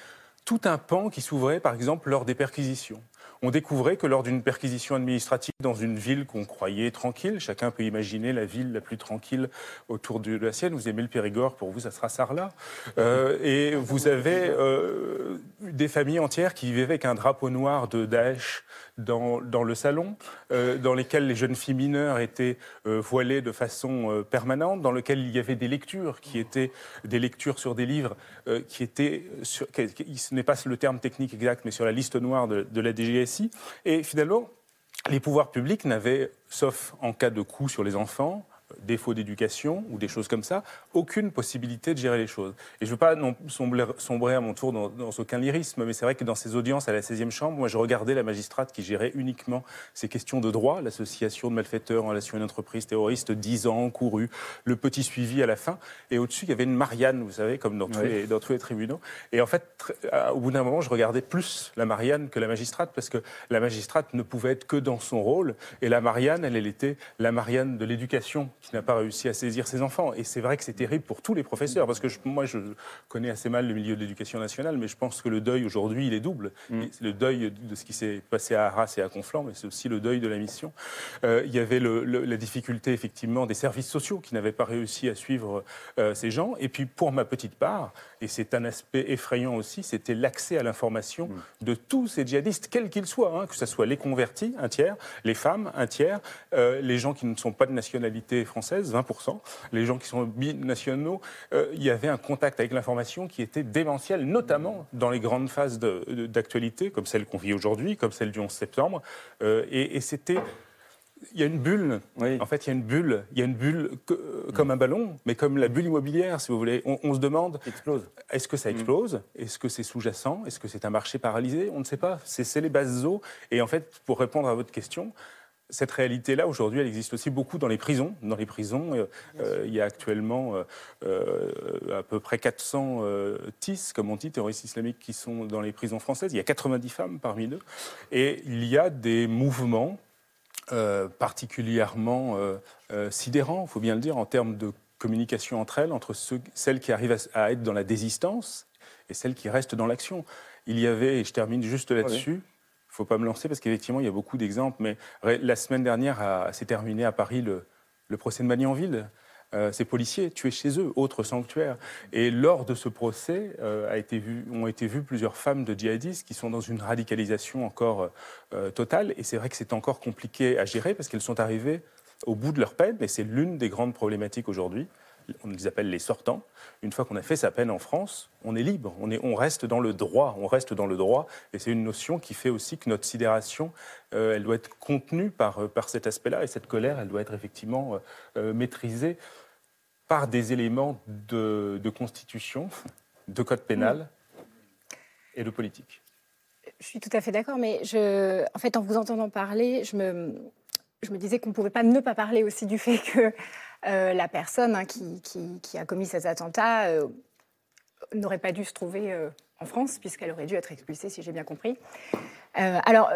tout un pan qui s'ouvrait, par exemple, lors des perquisitions on découvrait que lors d'une perquisition administrative dans une ville qu'on croyait tranquille, chacun peut imaginer la ville la plus tranquille autour de la sienne, vous aimez le Périgord, pour vous ça sera Sarlat, euh, et vous avez euh, des familles entières qui vivaient avec un drapeau noir de Daesh dans, le salon, euh, dans lesquels les jeunes filles mineures étaient euh, voilées de façon euh, permanente, dans lequel il y avait des lectures qui étaient des lectures sur des livres qui étaient, ce n'est pas le terme technique exact, mais sur la liste noire de, de la DGSI. Et finalement, les pouvoirs publics n'avaient, sauf en cas de coup sur les enfants, défaut d'éducation ou des choses comme ça, aucune possibilité de gérer les choses. Et je ne veux pas non sombrer, à mon tour dans, aucun lyrisme, mais c'est vrai que dans ces audiences à la 16e chambre, moi je regardais la magistrate qui gérait uniquement ces questions de droit, l'association de malfaiteurs en relation à une entreprise terroriste, 10 ans couru, le petit suivi à la fin, et au-dessus il y avait une Marianne, vous savez, comme dans tous, les, dans tous les tribunaux. Et en fait, au bout d'un moment, je regardais plus la Marianne que la magistrate, parce que la magistrate ne pouvait être que dans son rôle, et la Marianne, elle, elle était la Marianne de l'éducation qui n'a pas réussi à saisir ses enfants. Et c'est vrai que c'est terrible pour tous les professeurs, parce que moi, je connais assez mal le milieu de l'éducation nationale, mais je pense que le deuil aujourd'hui, il est double. Mm. C'est le deuil de ce qui s'est passé à Arras et à Conflans, mais c'est aussi le deuil de la mission. Euh, il y avait la difficulté, effectivement, des services sociaux qui n'avaient pas réussi à suivre euh, ces gens. Et puis, pour ma petite part, et c'est un aspect effrayant aussi, c'était l'accès à l'information mm. de tous ces djihadistes, quels qu'ils soient, hein, que ce soit les convertis, un tiers, les femmes, un tiers, euh, les gens qui ne sont pas de nationalité française, 20%, les gens qui sont binationaux, euh, il y avait un contact avec l'information qui était démentiel, notamment dans les grandes phases d'actualité, comme celle qu'on vit aujourd'hui, comme celle du 11 septembre. Euh, et, c'était il y a une bulle. En fait, il y a une bulle. Il y a une bulle comme un ballon, mais comme la bulle immobilière, si vous voulez. On, se demande est-ce que ça mm. explose? Est-ce que c'est sous-jacent? Est-ce que c'est un marché paralysé? On ne sait pas. C'est les bases eaux. Et en fait, pour répondre à votre question, cette réalité-là, aujourd'hui, elle existe aussi beaucoup dans les prisons. Dans les prisons, euh, euh, il y a actuellement euh, à peu près 400 TIS, comme on dit, terroristes islamiques, qui sont dans les prisons françaises. Il y a 90 femmes parmi eux. Et il y a des mouvements particulièrement sidérants, il faut bien le dire, en termes de communication entre elles, entre celles qui arrivent à, être dans la désistance et celles qui restent dans l'action. Il y avait, et je termine juste là-dessus, faut pas me lancer parce qu'effectivement, il y a beaucoup d'exemples. Mais la semaine dernière, s'est terminé à Paris le, procès de Magnanville. Euh, ces policiers tués chez eux, autre sanctuaire. Et lors de ce procès, euh, a été vu, ont été vues plusieurs femmes de djihadistes qui sont dans une radicalisation encore euh, totale. Et c'est vrai que c'est encore compliqué à gérer parce qu'elles sont arrivées au bout de leur peine. Et c'est l'une des grandes problématiques aujourd'hui on les appelle les sortants. Une fois qu'on a fait sa peine en France, on est libre, on, est, on reste dans le droit, on reste dans le droit. Et c'est une notion qui fait aussi que notre sidération, euh, elle doit être contenue par, euh, par cet aspect-là. Et cette colère, elle doit être effectivement euh, maîtrisée par des éléments de, constitution, de code pénal et de politique. Je suis tout à fait d'accord, mais en fait, en vous entendant parler, je me, je me disais qu'on ne pouvait pas ne pas parler aussi du fait que la personne hein, qui, a commis ces attentats euh, n'aurait pas dû se trouver euh, en France, puisqu'elle aurait dû être expulsée, si j'ai bien compris. alors,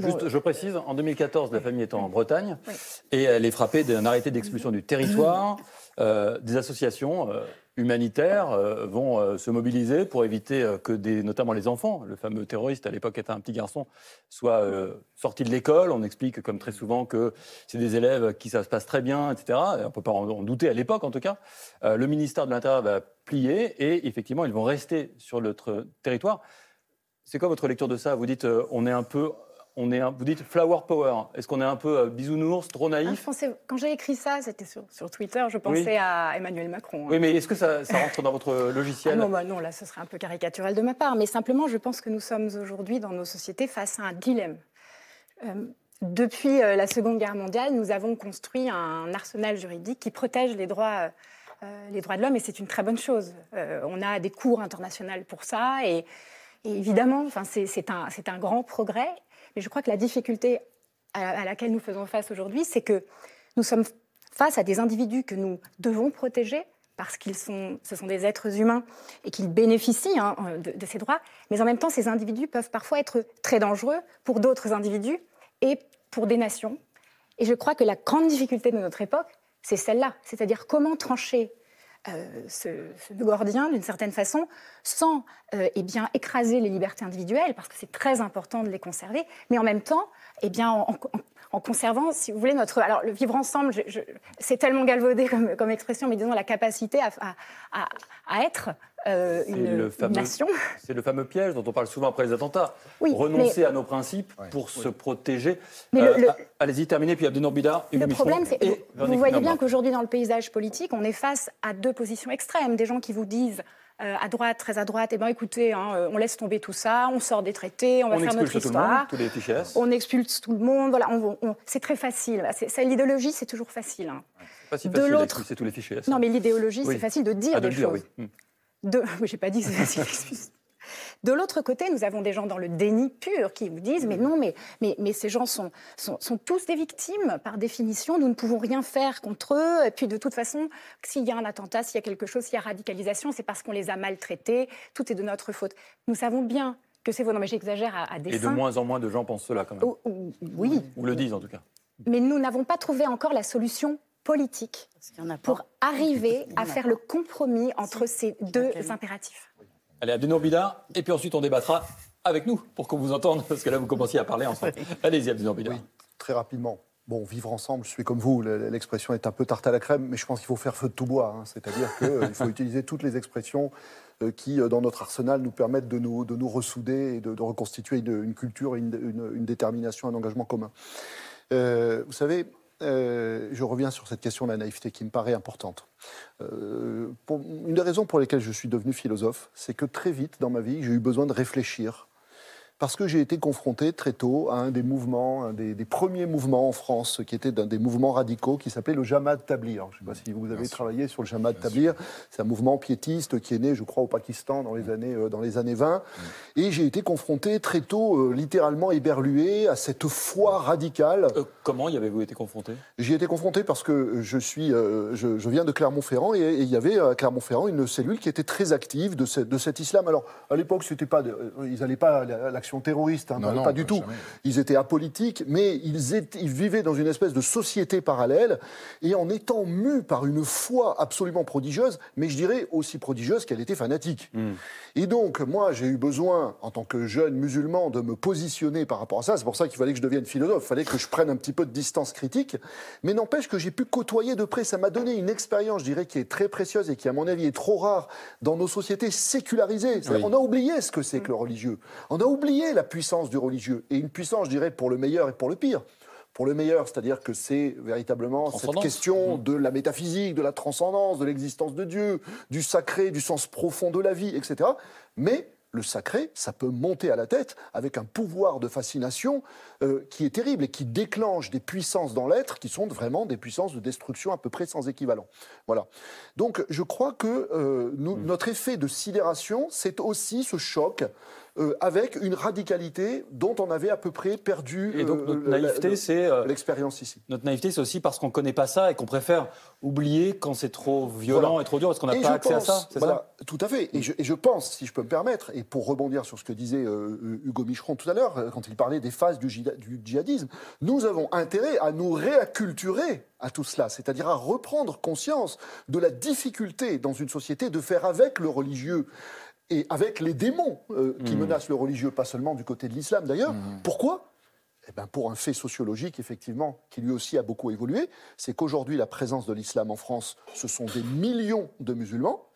Juste, je précise, en 2014, la famille est en Bretagne et elle est frappée d'un arrêté d'expulsion du territoire. des associations humanitaires euh, vont euh, se mobiliser pour éviter euh, que des, notamment les enfants, le fameux terroriste à l'époque était un petit garçon, soient sortis de l'école. On explique comme très souvent que c'est des élèves qui ça se passe très bien, etc. On ne peut pas en douter à l'époque en tout cas. le ministère de l'Intérieur va plier et effectivement ils vont rester sur notre territoire. C'est quoi votre lecture de ça? Vous dites on est un peu on est vous dites flower power. Est-ce qu'on est un peu euh, bisounours, trop naïf? ah, Quand j'ai écrit ça, c'était sur, Twitter, je pensais à Emmanuel Macron. Hein. Oui, mais est-ce que ça, rentre dans votre logiciel? Ah non, bah non, là, ce serait un peu caricatural de ma part. Mais simplement, je pense que nous sommes aujourd'hui dans nos sociétés face à un dilemme. Euh, depuis euh, la Seconde Guerre mondiale, nous avons construit un arsenal juridique qui protège les droits, les droits de l'homme, et c'est une très bonne chose. on a des cours internationaux pour ça, et, et évidemment, enfin, c'est un, un grand progrès. Mais je crois que la difficulté à, laquelle nous faisons face aujourd'hui, c'est que nous sommes face à des individus que nous devons protéger parce qu'ils sont, ce sont des êtres humains et qu'ils bénéficient hein, de, ces droits. Mais en même temps, ces individus peuvent parfois être très dangereux pour d'autres individus et pour des nations. Et je crois que la grande difficulté de notre époque, c'est celle-là, c'est-à-dire comment trancher euh, ce, gordien d'une certaine façon, sans euh, eh bien, écraser les libertés individuelles, parce que c'est très important de les conserver, mais en même temps, eh bien, en, conservant, si vous voulez, notre... Alors, le vivre ensemble, c'est tellement galvaudé comme, expression, mais disons la capacité à, à, être euh, une, nation. <laughs> C'est le fameux piège dont on parle souvent après les attentats. Renoncer à nos principes pour se protéger. Euh, allez-y, terminez, puis Abdenour Bidar. Le problème, c'est vous voyez bien qu'aujourd'hui, dans le paysage politique, on est face à deux positions extrêmes. Des gens qui vous disent euh, à droite, très à droite, eh ben écoutez, hein, on laisse tomber tout ça, on sort des traités, on va faire notre histoire. Tout le monde, tous les on expulse tout le monde. Voilà, c'est très facile. L'idéologie, c'est toujours facile. Hein. Pas si facile d'expulser tous les fichiers. Non, mais l'idéologie, c'est facile de dire des choses. oui. De... <laughs> J'ai pas dit que c'est facile. <laughs> De l'autre côté, nous avons des gens dans le déni pur qui vous disent mais non, mais, mais, mais ces gens sont, sont, sont, tous des victimes par définition. Nous ne pouvons rien faire contre eux. Et puis de toute façon, s'il y a un attentat, s'il y a quelque chose, s'il y a radicalisation, c'est parce qu'on les a maltraités. Tout est de notre faute. Nous savons bien que c'est faux. Non, mais j'exagère à, à dessein. Et de moins en moins de gens pensent cela quand même. oui. Ou le disent en tout cas. Mais nous n'avons pas trouvé encore la solution politique pour arriver à faire le compromis entre ces deux impératifs. Allez, Abdenour Bidar, et puis ensuite on débattra avec nous pour qu'on vous entende, parce que là vous commenciez à parler ensemble. Allez-y, Abdenour Bidar. Oui, très rapidement. Bon, vivre ensemble, je suis comme vous, l'expression est un peu tarte à la crème, mais je pense qu'il faut faire feu de tout bois. Hein. C'est-à-dire qu'il euh, faut utiliser toutes les expressions euh, qui, euh, dans notre arsenal, nous permettent de nous, de nous ressouder et de, reconstituer une, culture, une, une, détermination, un engagement commun. vous savez, euh, je reviens sur cette question de la naïveté qui me paraît importante. Euh, une des raisons pour lesquelles je suis devenu philosophe, c'est que très vite dans ma vie, j'ai eu besoin de réfléchir parce que j'ai été confronté très tôt à un des mouvements, un des, premiers mouvements en France, qui était d'un des mouvements radicaux, qui s'appelait le Jamad Tablir. Je ne sais pas si vous avez travaillé sur le Jamad Tablir. C'est un mouvement piétiste qui est né, je crois, au Pakistan dans les mm. années, euh, dans les années 20. Mm. Et j'ai été confronté très tôt, euh, littéralement éberlué, à cette foi radicale. Euh, comment y avez-vous été confronté? J'y ai été confronté parce que je, suis, je, viens de Clermont-Ferrand et, il y avait à Clermont-Ferrand une cellule qui était très active de, de cet islam. Alors, à l'époque, c'était pas, ils n'allaient pas à l'action terroristes, hein, pas, du tout. Ils étaient apolitiques, mais ils, étaient, ils, vivaient dans une espèce de société parallèle, et en étant mus par une foi absolument prodigieuse, mais je dirais aussi prodigieuse qu'elle était fanatique. Hmm. Et donc, moi, j'ai eu besoin, en tant que jeune musulman, de me positionner par rapport à ça. C'est pour ça qu'il fallait que je devienne philosophe, il fallait que je prenne un petit peu de distance critique, mais n'empêche que j'ai pu côtoyer de près. Ça m'a donné une expérience, je dirais, qui est très précieuse et qui, à mon avis, est trop rare dans nos sociétés sécularisées. On a oublié ce que c'est que le religieux. On a oublié la puissance du religieux. Et une puissance, je dirais, pour le meilleur et pour le pire pour le meilleur, c'est-à-dire que c'est véritablement cette question mmh. de la métaphysique, de la transcendance, de l'existence de Dieu, du sacré, du sens profond de la vie, etc. Mais le sacré, ça peut monter à la tête avec un pouvoir de fascination euh, qui est terrible et qui déclenche des puissances dans l'être qui sont vraiment des puissances de destruction à peu près sans équivalent. Voilà. Donc je crois que euh, mmh. notre effet de sidération, c'est aussi ce choc euh, avec une radicalité dont on avait à peu près perdu et donc notre naïveté, c'est l'expérience ici. Notre naïveté, c'est aussi parce qu'on ne connaît pas ça et qu'on préfère oublier quand c'est trop violent et trop dur parce qu'on n'a pas accès à ça? Voilà, tout à fait. Et je, et je, pense, si je peux me permettre, et pour rebondir sur ce que disait Hugo Micheron tout à l'heure quand il parlait des phases du du djihadisme, nous avons intérêt à nous réacculturer à tout cela, c'est-à-dire à reprendre conscience de la difficulté dans une société de faire avec le religieux et avec les démons euh, qui mmh. menacent le religieux, pas seulement du côté de l'islam d'ailleurs. Mmh. Pourquoi? Eh ben pour un fait sociologique, effectivement, qui lui aussi a beaucoup évolué, c'est qu'aujourd'hui, la présence de l'islam en France, ce sont des millions de musulmans,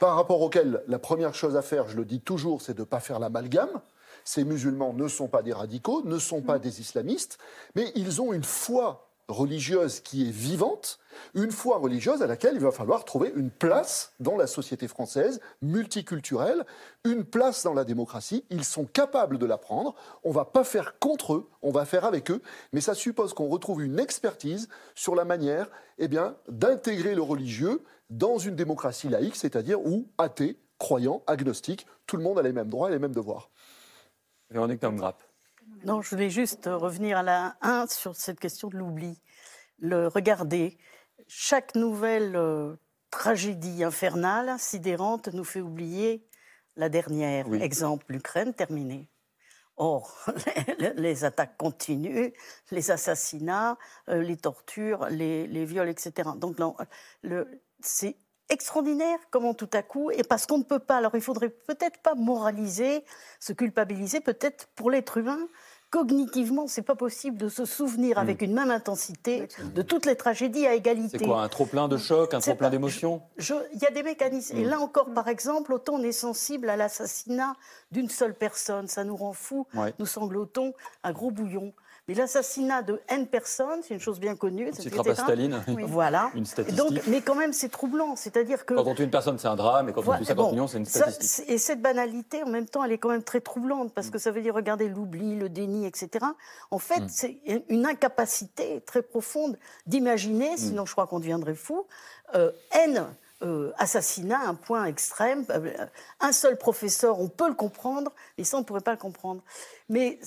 par rapport auxquels la première chose à faire, je le dis toujours, c'est de ne pas faire l'amalgame. Ces musulmans ne sont pas des radicaux, ne sont pas mm. des islamistes, mais ils ont une foi religieuse qui est vivante, une foi religieuse à laquelle il va falloir trouver une place dans la société française, multiculturelle, une place dans la démocratie. Ils sont capables de la prendre. On ne va pas faire contre eux, on va faire avec eux, mais ça suppose qu'on retrouve une expertise sur la manière eh bien, d'intégrer le religieux dans une démocratie laïque, c'est-à-dire où athée, croyant, agnostique, tout le monde a les mêmes droits et les mêmes devoirs. Véronique Non, je voulais juste revenir à la 1 sur cette question de l'oubli. Le regarder. Chaque nouvelle euh, tragédie infernale, sidérante, nous fait oublier la dernière. Exemple, l'Ukraine, terminée. Or, <laughs> les attaques continuent, les assassinats, euh, les tortures, les, les, viols, etc. Donc, c'est extraordinaire comment tout à coup, et parce qu'on ne peut pas, alors il faudrait peut-être pas moraliser, se culpabiliser, peut-être pour l'être humain, cognitivement, c'est pas possible de se souvenir avec une même intensité de toutes les tragédies à égalité. C'est quoi Un trop-plein de choc, un trop-plein d'émotions Il y a des mécanismes. Et là encore, par exemple, autant on est sensible à l'assassinat d'une seule personne, ça nous rend fous, nous sanglotons un gros bouillon. Mais l'assassinat de N personnes, c'est une chose bien connue. C'est à Staline. <laughs> Voilà. Une statistique. Donc, mais quand même, c'est troublant. C'est-à-dire que. Quand on tue une personne, c'est un drame, et quand on tue 50 millions, c'est une statistique. et cette banalité, en même temps, elle est quand même très troublante, parce que ça veut dire regarder l'oubli, le déni, etc. En fait, mm. c'est une incapacité très profonde d'imaginer, mm. sinon je crois qu'on deviendrait fou, euh, N euh, assassinat, un point extrême. Euh, un seul professeur, on peut le comprendre, mais ça, on ne pourrait pas le comprendre. Mais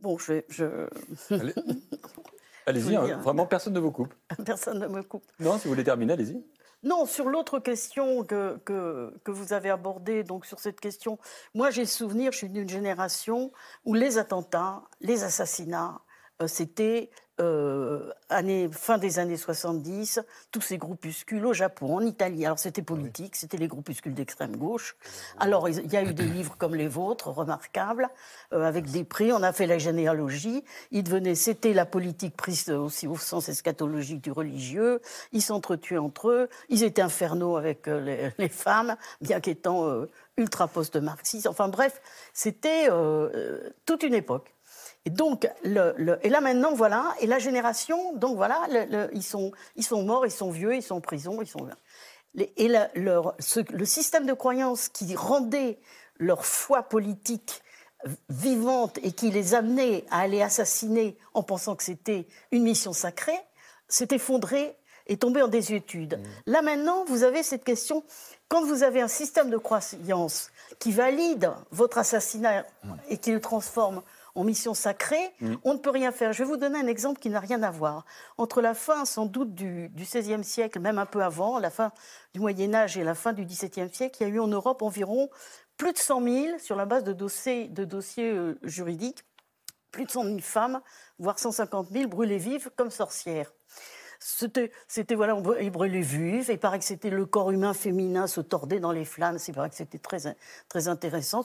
Bon, je <laughs> Allez-y, hein, vraiment, personne ne vous coupe. <laughs> Personne ne me coupe. Non, si vous voulez terminer, allez-y. Non, sur l'autre question que, vous avez abordée, donc sur cette question, moi j'ai souvenir, je suis d'une génération où les attentats, les assassinats, euh, c'était euh, fin des années 70, tous ces groupuscules au Japon, en Italie. Alors c'était politique, c'était les groupuscules d'extrême gauche. Alors il y a eu des livres comme les vôtres, remarquables, euh, avec des prix. On a fait la généalogie. Il devenait, c'était la politique prise aussi au sens eschatologique du religieux. Ils s'entretuaient entre eux. Ils étaient infernaux avec les, <laughs> les, femmes, bien qu'étant ultra post-marxistes. Enfin bref, c'était toute une époque. Et donc, le, et là maintenant, voilà, et la génération, donc voilà, ils, sont, ils sont morts, ils sont vieux, ils sont en prison, ils sont. Et le système de croyance qui rendait leur foi politique vivante et qui les amenait à aller assassiner en pensant que c'était une mission sacrée, s'est effondré et tombé en désuétude. Mmh. Là maintenant, vous avez cette question, quand vous avez un système de croyance qui valide votre assassinat et qui le transforme en mission sacrée, mm. on ne peut rien faire. Je vais vous donner un exemple qui n'a rien à voir. Entre la fin, sans doute, du, XVIe siècle, même un peu avant, la fin du Moyen Âge et la fin du XVIIe siècle, il y a eu en Europe environ plus de 100 000, sur la base de dossiers, de dossiers euh, juridiques, plus de 100 000 femmes, voire 150 000 brûlées vives comme sorcières. C'était, voilà, il brûlait vif. Il paraît que c'était le corps humain féminin se tordait dans les flammes. C'est vrai que c'était très, très intéressant.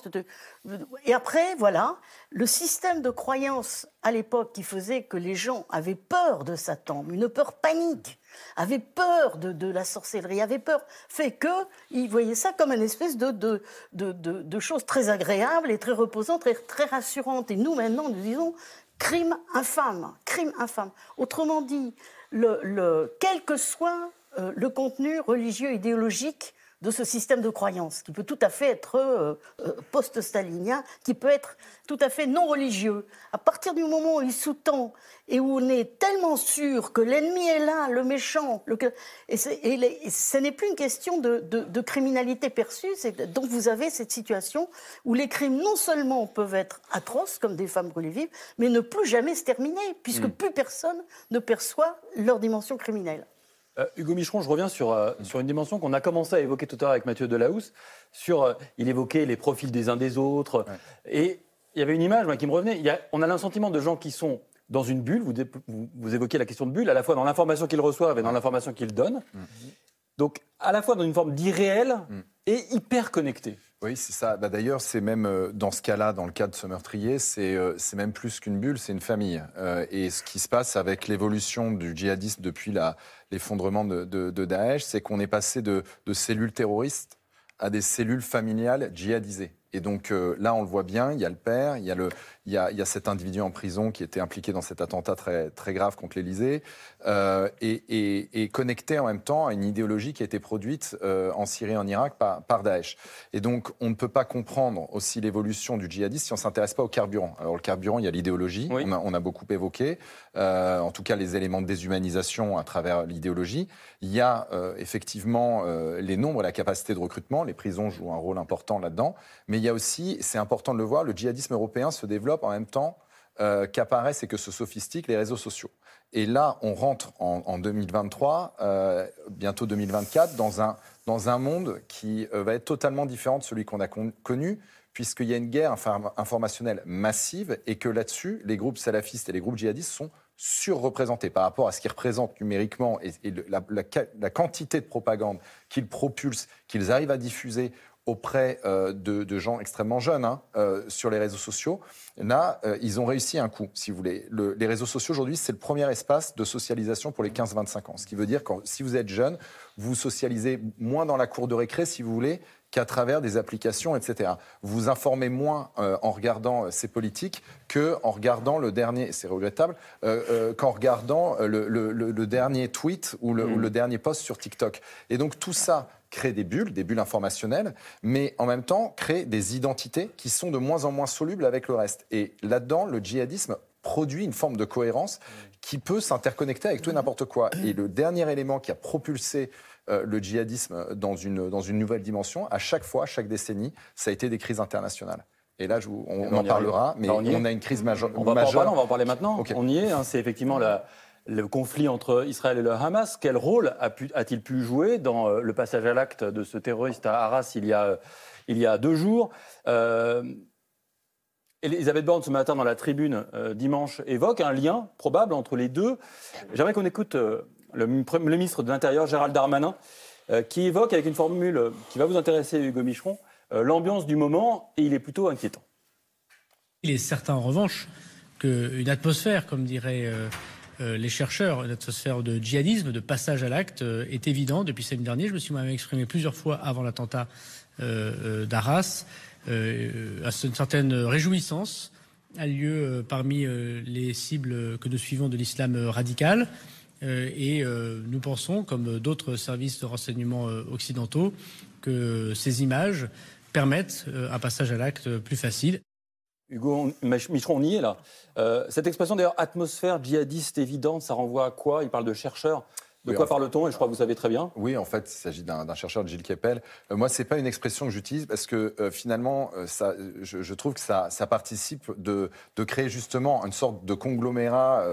Et après, voilà, le système de croyance à l'époque qui faisait que les gens avaient peur de Satan, une peur panique, avaient peur de, la sorcellerie, avaient peur, fait qu'ils voyaient ça comme une espèce de, de, de, de chose très agréable et très reposante, très, très rassurante. Et nous, maintenant, nous disons crime infâme, crime infâme. Autrement dit, le, quel que soit euh, le contenu religieux idéologique de ce système de croyance, qui peut tout à fait être euh, euh, post-stalinien, qui peut être tout à fait non religieux. À partir du moment où il sous-tend et où on est tellement sûr que l'ennemi est là, le méchant, et, ce n'est plus une question de, criminalité perçue, donc vous avez cette situation où les crimes non seulement peuvent être atroces, comme des femmes brûlées vives, mais ne plus jamais se terminer, puisque mm. plus personne ne perçoit leur dimension criminelle. Euh, Hugo Micheron, je reviens sur, euh, sur une dimension qu'on a commencé à évoquer tout à l'heure avec Mathieu Delahousse. Sur, euh, il évoquait les profils des uns des autres. Et il y avait une image qui me revenait. Il on a sentiment de gens qui sont dans une bulle. Vous, vous, évoquez la question de bulle, à la fois dans l'information qu'ils reçoivent et dans l'information qu'ils donnent. Mm. Donc, à la fois dans une forme d'irréel mm. et hyper connecté. Oui, c'est ça. Bah, D'ailleurs, c'est même euh, dans ce cas-là, dans le cas de ce meurtrier, c'est euh, même plus qu'une bulle, c'est une famille. Euh, et ce qui se passe avec l'évolution du djihadisme depuis l'effondrement de, de, Daesh, c'est qu'on est passé de, de cellules terroristes à des cellules familiales djihadisées. Et donc là, on le voit bien, il y a le père, il y a le, il y, a, cet individu en prison qui était impliqué dans cet attentat très, très grave contre l'Élysée, euh, et, connecté en même temps à une idéologie qui a été produite euh, en Syrie et en Irak par, par, Daesh. Et donc, on ne peut pas comprendre aussi l'évolution du djihadisme si on ne s'intéresse pas au carburant. Alors, le carburant, il y a l'idéologie, on, a beaucoup évoqué, euh, en tout cas les éléments de déshumanisation à travers l'idéologie. Il y a effectivement les nombres la capacité de recrutement, les prisons jouent un rôle important là-dedans, mais il y a aussi, c'est important de le voir, le djihadisme européen se développe en même temps euh, qu'apparaissent et que se sophistiquent les réseaux sociaux. Et là, on rentre en, 2023, euh, bientôt 2024, dans un, dans un monde qui euh, va être totalement différent de celui qu'on a connu, puisqu'il y a une guerre informationnelle massive et que là-dessus, les groupes salafistes et les groupes djihadistes sont surreprésentés. Par rapport à ce qu'ils représentent numériquement et, la, quantité de propagande qu'ils propulsent, qu'ils arrivent à diffuser auprès euh, de, gens extrêmement jeunes hein, euh, sur les réseaux sociaux. Là, euh, ils ont réussi un coup, si vous voulez. les réseaux sociaux, aujourd'hui, c'est le premier espace de socialisation pour les 15-25 ans. Ce qui veut dire que si vous êtes jeune, vous socialisez moins dans la cour de récré, si vous voulez, qu'à travers des applications, etc. Vous vous informez moins en regardant ces politiques qu'en regardant le dernier, c'est regrettable, qu'en regardant le, dernier tweet ou, ou le, mmh. dernier post sur TikTok. Et donc tout ça, crée des bulles, des bulles informationnelles, mais en même temps crée des identités qui sont de moins en moins solubles avec le reste. Et là-dedans, le djihadisme produit une forme de cohérence qui peut s'interconnecter avec tout et n'importe quoi. Et le dernier élément qui a propulsé euh, le djihadisme dans une, dans une nouvelle dimension, à chaque fois, chaque décennie, ça a été des crises internationales. Et là, on, en parlera, mais on, a une crise majeure. On va, En parler, on va en parler maintenant. On y est. Hein, c'est effectivement la, le conflit entre Israël et le Hamas. Quel rôle a-t-il pu, jouer dans euh, le passage à l'acte de ce terroriste à Arras il y a, il y a deux jours? Euh, Elisabeth Borne, ce matin, dans la tribune euh, dimanche, évoque un lien probable entre les deux. J'aimerais qu'on écoute le, ministre de l'Intérieur, Gérald Darmanin, qui évoque avec une formule qui va vous intéresser, Hugo Micheron, l'ambiance du moment, et il est plutôt inquiétant. Il est certain, en revanche, qu'une atmosphère, comme dirait euh, les chercheurs, l'atmosphère de djihadisme, de passage à l'acte, euh, est évident depuis samedi dernier. Je me suis moi-même exprimé plusieurs fois avant l'attentat euh, d'Arras. à une certaine réjouissance a lieu parmi les cibles que nous suivons de l'islam radical. Et nous pensons, comme d'autres services de renseignement occidentaux, que ces images permettent un passage à l'acte plus facile. Hugo Michron, on y est là. Euh, cette expression d'ailleurs, atmosphère djihadiste évidente, ça renvoie à quoi? Il parle de chercheurs. De quoi parle-t-on? Et je crois que vous savez très bien. Oui, en fait, il s'agit d'un chercheur, Gilles Keppel. Euh, moi, ce n'est pas une expression que j'utilise parce que euh, finalement, ça, je, trouve que ça, participe de, créer justement une sorte de conglomérat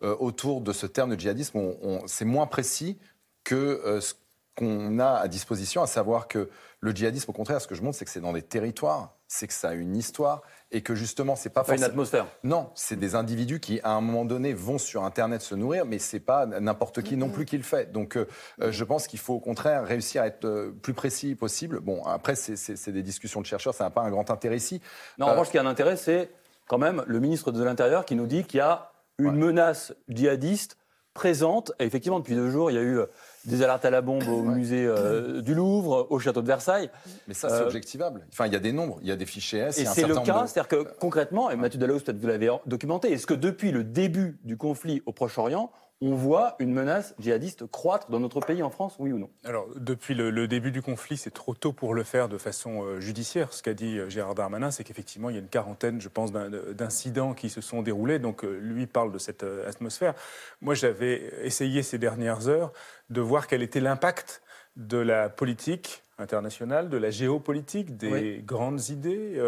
autour de ce terme de djihadisme. C'est moins précis que ce qu'on a à disposition, à savoir que le djihadisme, au contraire, ce que je montre, c'est que c'est dans des territoires, c'est que ça a une histoire, et que justement, c'est pas, pas une atmosphère. Non, c'est des individus qui, à un moment donné, vont sur Internet se nourrir, mais c'est pas n'importe qui non plus qui le fait. Donc, euh, euh, je pense qu'il faut au contraire réussir à être euh, plus précis possible. Bon, après, c'est des discussions de chercheurs, ça n'a pas un grand intérêt ici. Non, en revanche, ce qui a un intérêt, c'est quand même le ministre de l'Intérieur qui nous dit qu'il y a une menace djihadiste présente. Et effectivement, depuis deux jours, il y a eu des alertes à la bombe au musée euh, du Louvre, au château de Versailles. Mais ça, c'est euh, objectivable. Enfin, il y a des nombres, il y a des fichiers S. Et c'est le cas, c'est-à-dire que concrètement, et Mathieu Dalaus, peut-être vous l'avez documenté, est-ce que depuis le début du conflit au Proche-Orient, on voit une menace djihadiste croître dans notre pays, en France, oui ou non? Alors, depuis le, début du conflit, c'est trop tôt pour le faire de façon euh, judiciaire. Ce qu'a dit euh, Gérard Darmanin, c'est qu'effectivement, il y a une quarantaine, je pense, d'incidents qui se sont déroulés. Donc, euh, lui parle de cette atmosphère. Moi, j'avais essayé ces dernières heures de voir quel était l'impact de la politique internationale, de la géopolitique, des grandes idées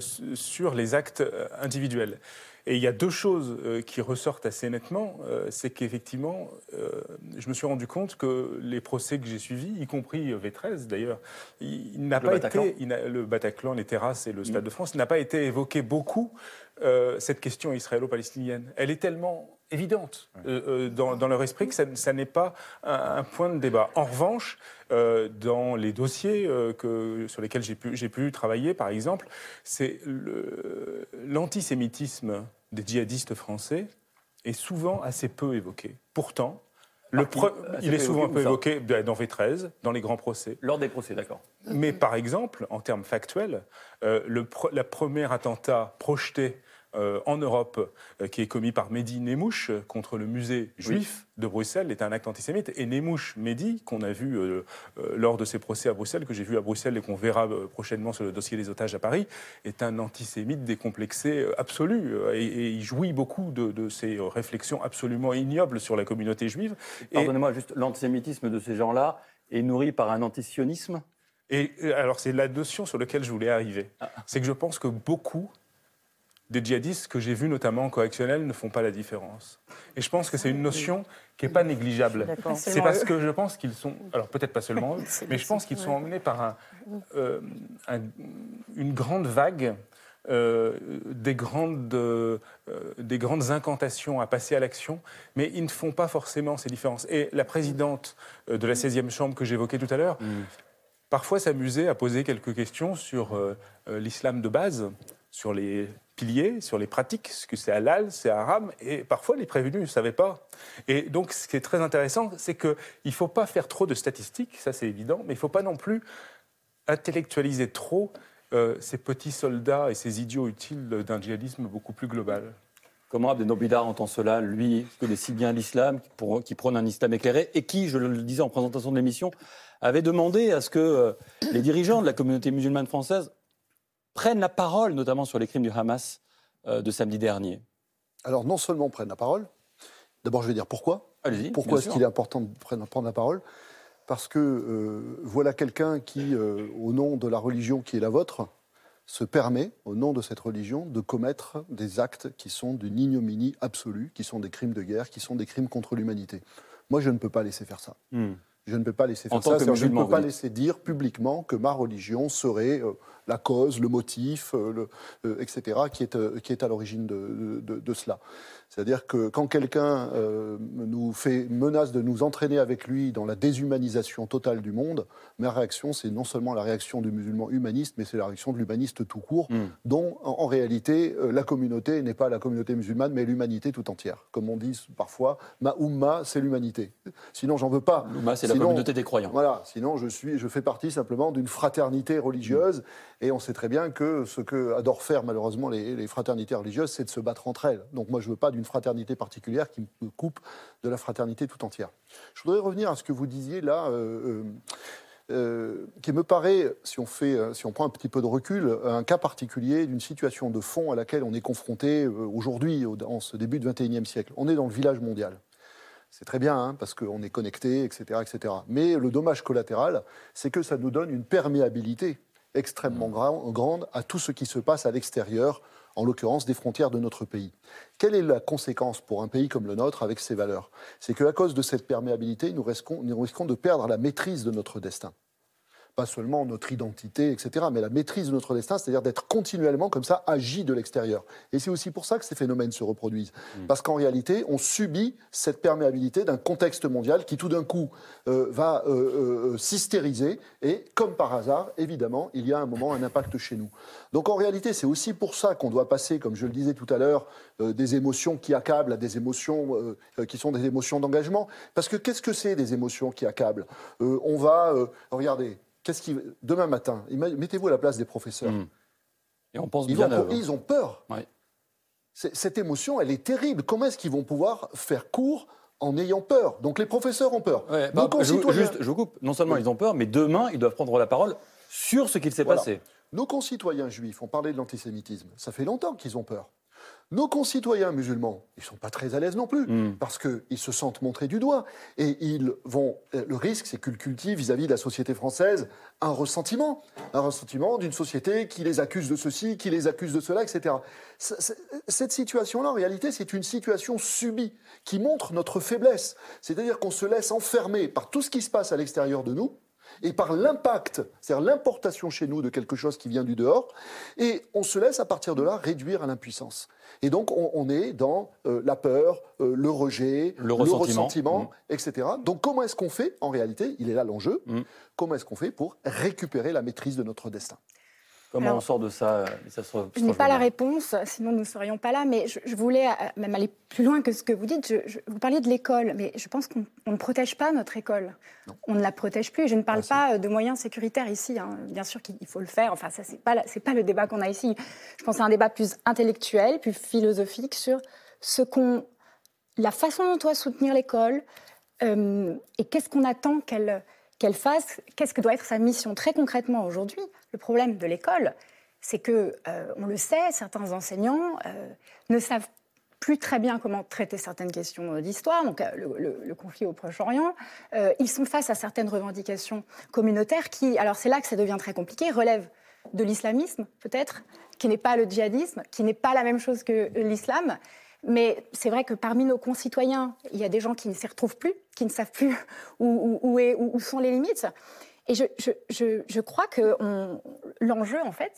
sur les actes individuels. Et il y a deux choses euh, qui ressortent assez nettement. Euh, c'est qu'effectivement, euh, je me suis rendu compte que les procès que j'ai suivis, y compris V13 d'ailleurs, il, n'a pas été. le Bataclan, les terrasses et le Stade de France, n'a pas été évoqué beaucoup cette question israélo-palestinienne. Elle est tellement évidente dans, leur esprit que ça, n'est pas un, point de débat. En revanche, dans les dossiers que, sur lesquels j'ai pu, pu, travailler, par exemple, c'est l'antisémitisme des djihadistes français est souvent assez peu évoqué. Pourtant, le il est souvent un peu évoqué dans V13, dans les grands procès. Lors des procès, d'accord. Mais par exemple, en termes factuels, euh, le, la premier attentat projeté euh, en Europe euh, qui est commis par Mehdi Nemouche contre le musée juif de Bruxelles est un acte antisémite. Et Nemouche Mehdi, qu'on a vu euh, lors de ses procès à Bruxelles, que j'ai vu à Bruxelles et qu'on verra prochainement sur le dossier des otages à Paris, est un antisémite décomplexé absolu. Et, il jouit beaucoup de, de, ces réflexions absolument ignobles sur la communauté juive. Pardonnez-moi, juste l'antisémitisme de ces gens-là est nourri par un antisionisme? Et alors, c'est la notion sur laquelle je voulais arriver. Ah. C'est que je pense que beaucoup des djihadistes que j'ai vus notamment en correctionnel ne font pas la différence. Et je pense que c'est une notion qui n'est pas négligeable. C'est parce que je pense qu'ils sont, alors peut-être pas seulement eux, <laughs> mais je pense qu'ils sont emmenés par un, euh, une grande vague des, grandes, des grandes incantations à passer à l'action, mais ils ne font pas forcément ces différences. Et la présidente de la 16e chambre que j'évoquais tout à l'heure, mmh. parfois s'amusait à poser quelques questions sur l'islam de base, sur les piliers, sur les pratiques, ce que c'est halal, c'est haram, et parfois les prévenus ne savaient pas. Et donc ce qui est très intéressant, c'est qu'il ne faut pas faire trop de statistiques, ça c'est évident, mais il ne faut pas non plus intellectualiser trop euh, ces petits soldats et ces idiots utiles d'un djihadisme beaucoup plus global. Comment Abdel entend cela, lui, qui connaît si bien l'islam, qui, prône un islam éclairé, et qui, je le disais en présentation de l'émission, avait demandé à ce que euh, les dirigeants de la communauté musulmane française prennent la parole, notamment sur les crimes du Hamas euh, de samedi dernier Alors, non seulement prennent la parole, d'abord je vais dire pourquoi. Pourquoi est-ce qu'il est important de prendre la parole? Parce que euh, voilà quelqu'un qui, euh, au nom de la religion qui est la vôtre, se permet, au nom de cette religion, de commettre des actes qui sont d'une ignominie absolue, qui sont des crimes de guerre, qui sont des crimes contre l'humanité. Moi, je ne peux pas laisser faire ça. Hmm. Je ne peux pas laisser faire ça. Je ne peux pas laisser dire publiquement que ma religion serait la cause, le motif, euh, le, etc., qui est, euh, qui est à l'origine de, de, cela. C'est-à-dire que quand quelqu'un euh, nous fait menace de nous entraîner avec lui dans la déshumanisation totale du monde, ma réaction, c'est non seulement la réaction du musulman humaniste, mais c'est la réaction de l'humaniste tout court, hmm. dont en, réalité la communauté n'est pas la communauté musulmane, mais l'humanité tout entière. Comme on dit parfois, ma umma, c'est l'humanité. Sinon, j'en veux pas. L'umma, c'est la communauté des croyants. Voilà. Sinon, je suis, je fais partie simplement d'une fraternité religieuse. Et on sait très bien que ce que adorent faire malheureusement les, fraternités religieuses, c'est de se battre entre elles. Donc moi, je ne veux pas d'une fraternité particulière qui me coupe de la fraternité tout entière. Je voudrais revenir à ce que vous disiez là. Euh, euh, euh, qui me paraît, si on, fait, si on prend un petit peu de recul, un cas particulier d'une situation de fond à laquelle on est confronté aujourd'hui, en ce début du XXIe siècle. On est dans le village mondial. C'est très bien, hein, parce qu'on est connecté, etc., etc. Mais le dommage collatéral, c'est que ça nous donne une perméabilité extrêmement grande à tout ce qui se passe à l'extérieur, en l'occurrence des frontières de notre pays. Quelle est la conséquence pour un pays comme le nôtre avec ses valeurs? C'est qu'à cause de cette perméabilité, nous risquons de perdre la maîtrise de notre destin pas seulement notre identité, etc., mais la maîtrise de notre destin, c'est-à-dire d'être continuellement comme ça agi de l'extérieur. Et c'est aussi pour ça que ces phénomènes se reproduisent. Mm. Parce qu'en réalité, on subit cette perméabilité d'un contexte mondial qui tout d'un coup euh, va euh, euh, s'hystériser, et comme par hasard, évidemment, il y a un moment un impact chez nous. Donc en réalité, c'est aussi pour ça qu'on doit passer, comme je le disais tout à l'heure, des émotions qui accablent à des émotions qui sont des émotions d'engagement. Parce que qu'est-ce que c'est des émotions qui accablent? On va, regardez, Qu'est-ce qui demain matin, mettez-vous à la place des professeurs. Hmm. Et on pense ils, bien ils ont peur. Cette émotion, elle est terrible. Comment est-ce qu'ils vont pouvoir faire cours en ayant peur? Donc les professeurs ont peur. Bah, je, juste, je vous coupe. Non seulement ils ont peur, mais demain, ils doivent prendre la parole sur ce qu'il s'est passé. Nos concitoyens juifs ont parlé de l'antisémitisme. Ça fait longtemps qu'ils ont peur. Nos concitoyens musulmans, ils ne sont pas très à l'aise non plus, hmm. parce qu'ils se sentent montrés du doigt. Et ils vont. Euh, le risque, c'est qu'ils cultivent vis-à-vis de la société française un ressentiment. Un ressentiment d'une société qui les accuse de ceci, qui les accuse de cela, etc. Cette situation-là, en réalité, c'est une situation subie qui montre notre faiblesse. C'est-à-dire qu'on se laisse enfermer par tout ce qui se passe à l'extérieur de nous et par l'impact, c'est-à-dire l'importation chez nous de quelque chose qui vient du dehors, et on se laisse à partir de là réduire à l'impuissance. Et donc on, est dans euh, la peur, euh, le rejet, le ressentiment, mmh. etc. Donc comment est-ce qu'on fait? En réalité, il est là l'enjeu. Mmh. Comment est-ce qu'on fait pour récupérer la maîtrise de notre destin? Comment on sort de ça, ça Je n'ai pas la réponse, sinon nous ne serions pas là, mais je, voulais euh, même aller plus loin que ce que vous dites. vous parliez de l'école, mais je pense qu'on ne protège pas notre école. On ne la protège plus. Je ne parle ah, pas de moyens sécuritaires ici. Hein. Bien sûr qu'il faut le faire. Enfin, ça, ce n'est pas, pas le débat qu'on a ici. Je pense à un débat plus intellectuel, plus philosophique sur ce qu'on, la façon dont on doit soutenir l'école euh, et qu'est-ce qu'on attend qu'elle qu'elle fasse, qu'est-ce que doit être sa mission très concrètement aujourd'hui Le problème de l'école, c'est que, euh, on le sait, certains enseignants euh, ne savent plus très bien comment traiter certaines questions d'histoire, donc euh, le, conflit au Proche-Orient. ils sont face à certaines revendications communautaires qui, alors c'est là que ça devient très compliqué, relèvent de l'islamisme peut-être, qui n'est pas le djihadisme, qui n'est pas la même chose que l'islam, mais c'est vrai que parmi nos concitoyens, il y a des gens qui ne s'y retrouvent plus, qui ne savent plus <laughs> où, sont les limites. Et je, crois que l'enjeu, en fait,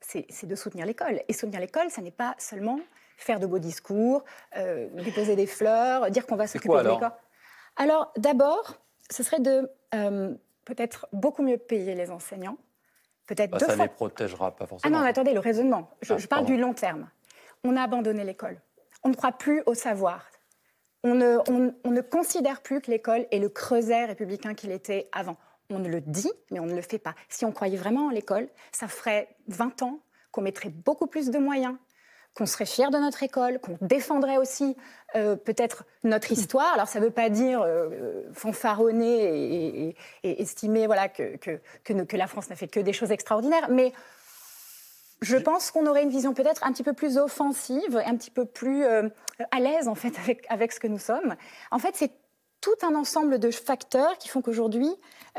c'est de, soutenir l'école. Et soutenir l'école, ça n'est pas seulement faire de beaux discours, euh, déposer des fleurs, dire qu'on va s'occuper de l'école. Alors, d'abord, ce serait de euh, peut-être beaucoup mieux payer les enseignants. Peut-être bah, ça ne les protégera pas forcément. Ah non, attendez, le raisonnement. Je, ah, parle du long terme. On a abandonné l'école. On ne croit plus au savoir. On ne, on ne considère plus que l'école est le creuset républicain qu'il était avant. On le dit, mais on ne le fait pas. Si on croyait vraiment en l'école, ça ferait 20 ans qu'on mettrait beaucoup plus de moyens, qu'on serait fier de notre école, qu'on défendrait aussi euh, peut-être notre histoire. Alors ça ne veut pas dire euh, fanfaronner et, estimer voilà, que, que, que, la France n'a fait que des choses extraordinaires, mais je pense qu'on aurait une vision peut-être un petit peu plus offensive, un petit peu plus euh, à l'aise en fait avec, avec ce que nous sommes. En fait, c'est tout un ensemble de facteurs qui font qu'aujourd'hui,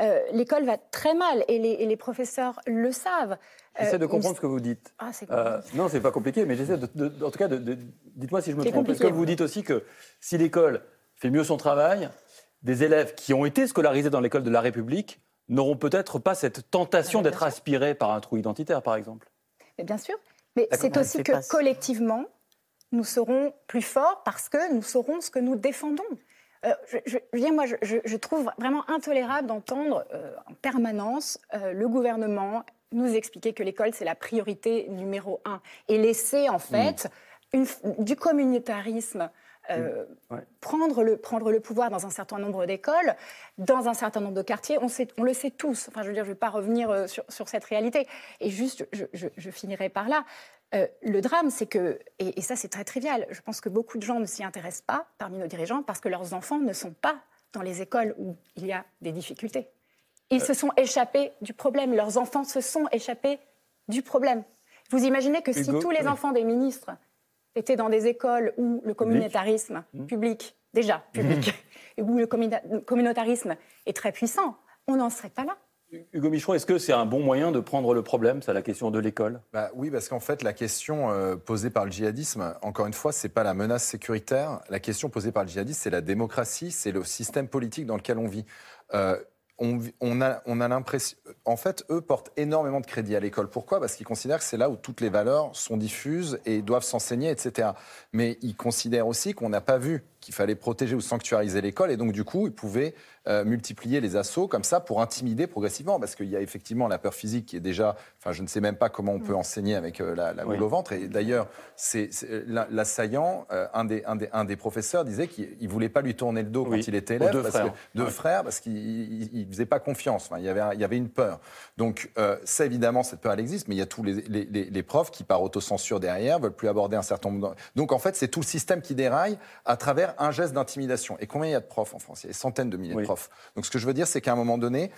euh, l'école va très mal et les, professeurs le savent. J'essaie de euh, comprendre ce que vous dites. Ah, c'est euh, non, c'est pas compliqué, mais j'essaie de, en tout cas, de, dites-moi si je me trompe. Parce que vous dites aussi que si l'école fait mieux son travail, des élèves qui ont été scolarisés dans l'école de la République n'auront peut-être pas cette tentation ah, d'être aspirés par un trou identitaire, par exemple. Mais bien sûr. Mais c'est aussi que collectivement, nous serons plus forts parce que nous saurons ce que nous défendons. Euh, je, je, moi, je, trouve vraiment intolérable d'entendre euh, en permanence euh, le gouvernement nous expliquer que l'école, c'est la priorité numéro un. Et laisser, en fait, une, du communautarisme prendre, le, prendre le pouvoir dans un certain nombre d'écoles, dans un certain nombre de quartiers. On, sait, on le sait tous. Enfin, je veux dire, je ne vais pas revenir sur, sur, cette réalité. Et juste, je, finirai par là. Euh, le drame, c'est que, et, ça c'est très trivial, je pense que beaucoup de gens ne s'y intéressent pas parmi nos dirigeants parce que leurs enfants ne sont pas dans les écoles où il y a des difficultés. Ils euh. se sont échappés du problème, leurs enfants se sont échappés du problème. Vous imaginez que si tous les enfants des ministres étaient dans des écoles où le communautarisme mmh. public, déjà public, mmh. <laughs> où le communautarisme est très puissant, on n'en serait pas là. Hugo Michon, est-ce que c'est un bon moyen de prendre le problème, c'est la question de l'école? Bah, Oui, parce qu'en fait, la question euh, posée par le djihadisme, encore une fois, ce n'est pas la menace sécuritaire. La question posée par le djihadisme, c'est la démocratie, c'est le système politique dans lequel on vit. Euh, on, a, on a l'impression. En fait, eux portent énormément de crédit à l'école. Pourquoi? Parce qu'ils considèrent que c'est là où toutes les valeurs sont diffuses et doivent s'enseigner, etc. Mais ils considèrent aussi qu'on n'a pas vu qu'il fallait protéger ou sanctuariser l'école et donc du coup ils pouvaient euh, multiplier les assauts comme ça pour intimider progressivement parce qu'il y a effectivement la peur physique qui est déjà, enfin je ne sais même pas comment on peut mm. enseigner avec euh, la, la au ventre et d'ailleurs c'est l'assaillant, euh, un, des, un, des, un des professeurs disait qu'il ne voulait pas lui tourner le dos quand il était élève, deux parce frères, que, deux frères parce qu'il ne faisait pas confiance, enfin, il, y avait, il y avait une peur. Donc ça évidemment cette peur elle existe mais il y a tous les, les, les, profs qui par autocensure derrière veulent plus aborder un certain nombre. Donc en fait c'est tout le système qui déraille à travers un geste d'intimidation. Et combien il y a de profs en France? Il y a des centaines de milliers de profs. Donc ce que je veux dire, c'est qu'à un moment donné,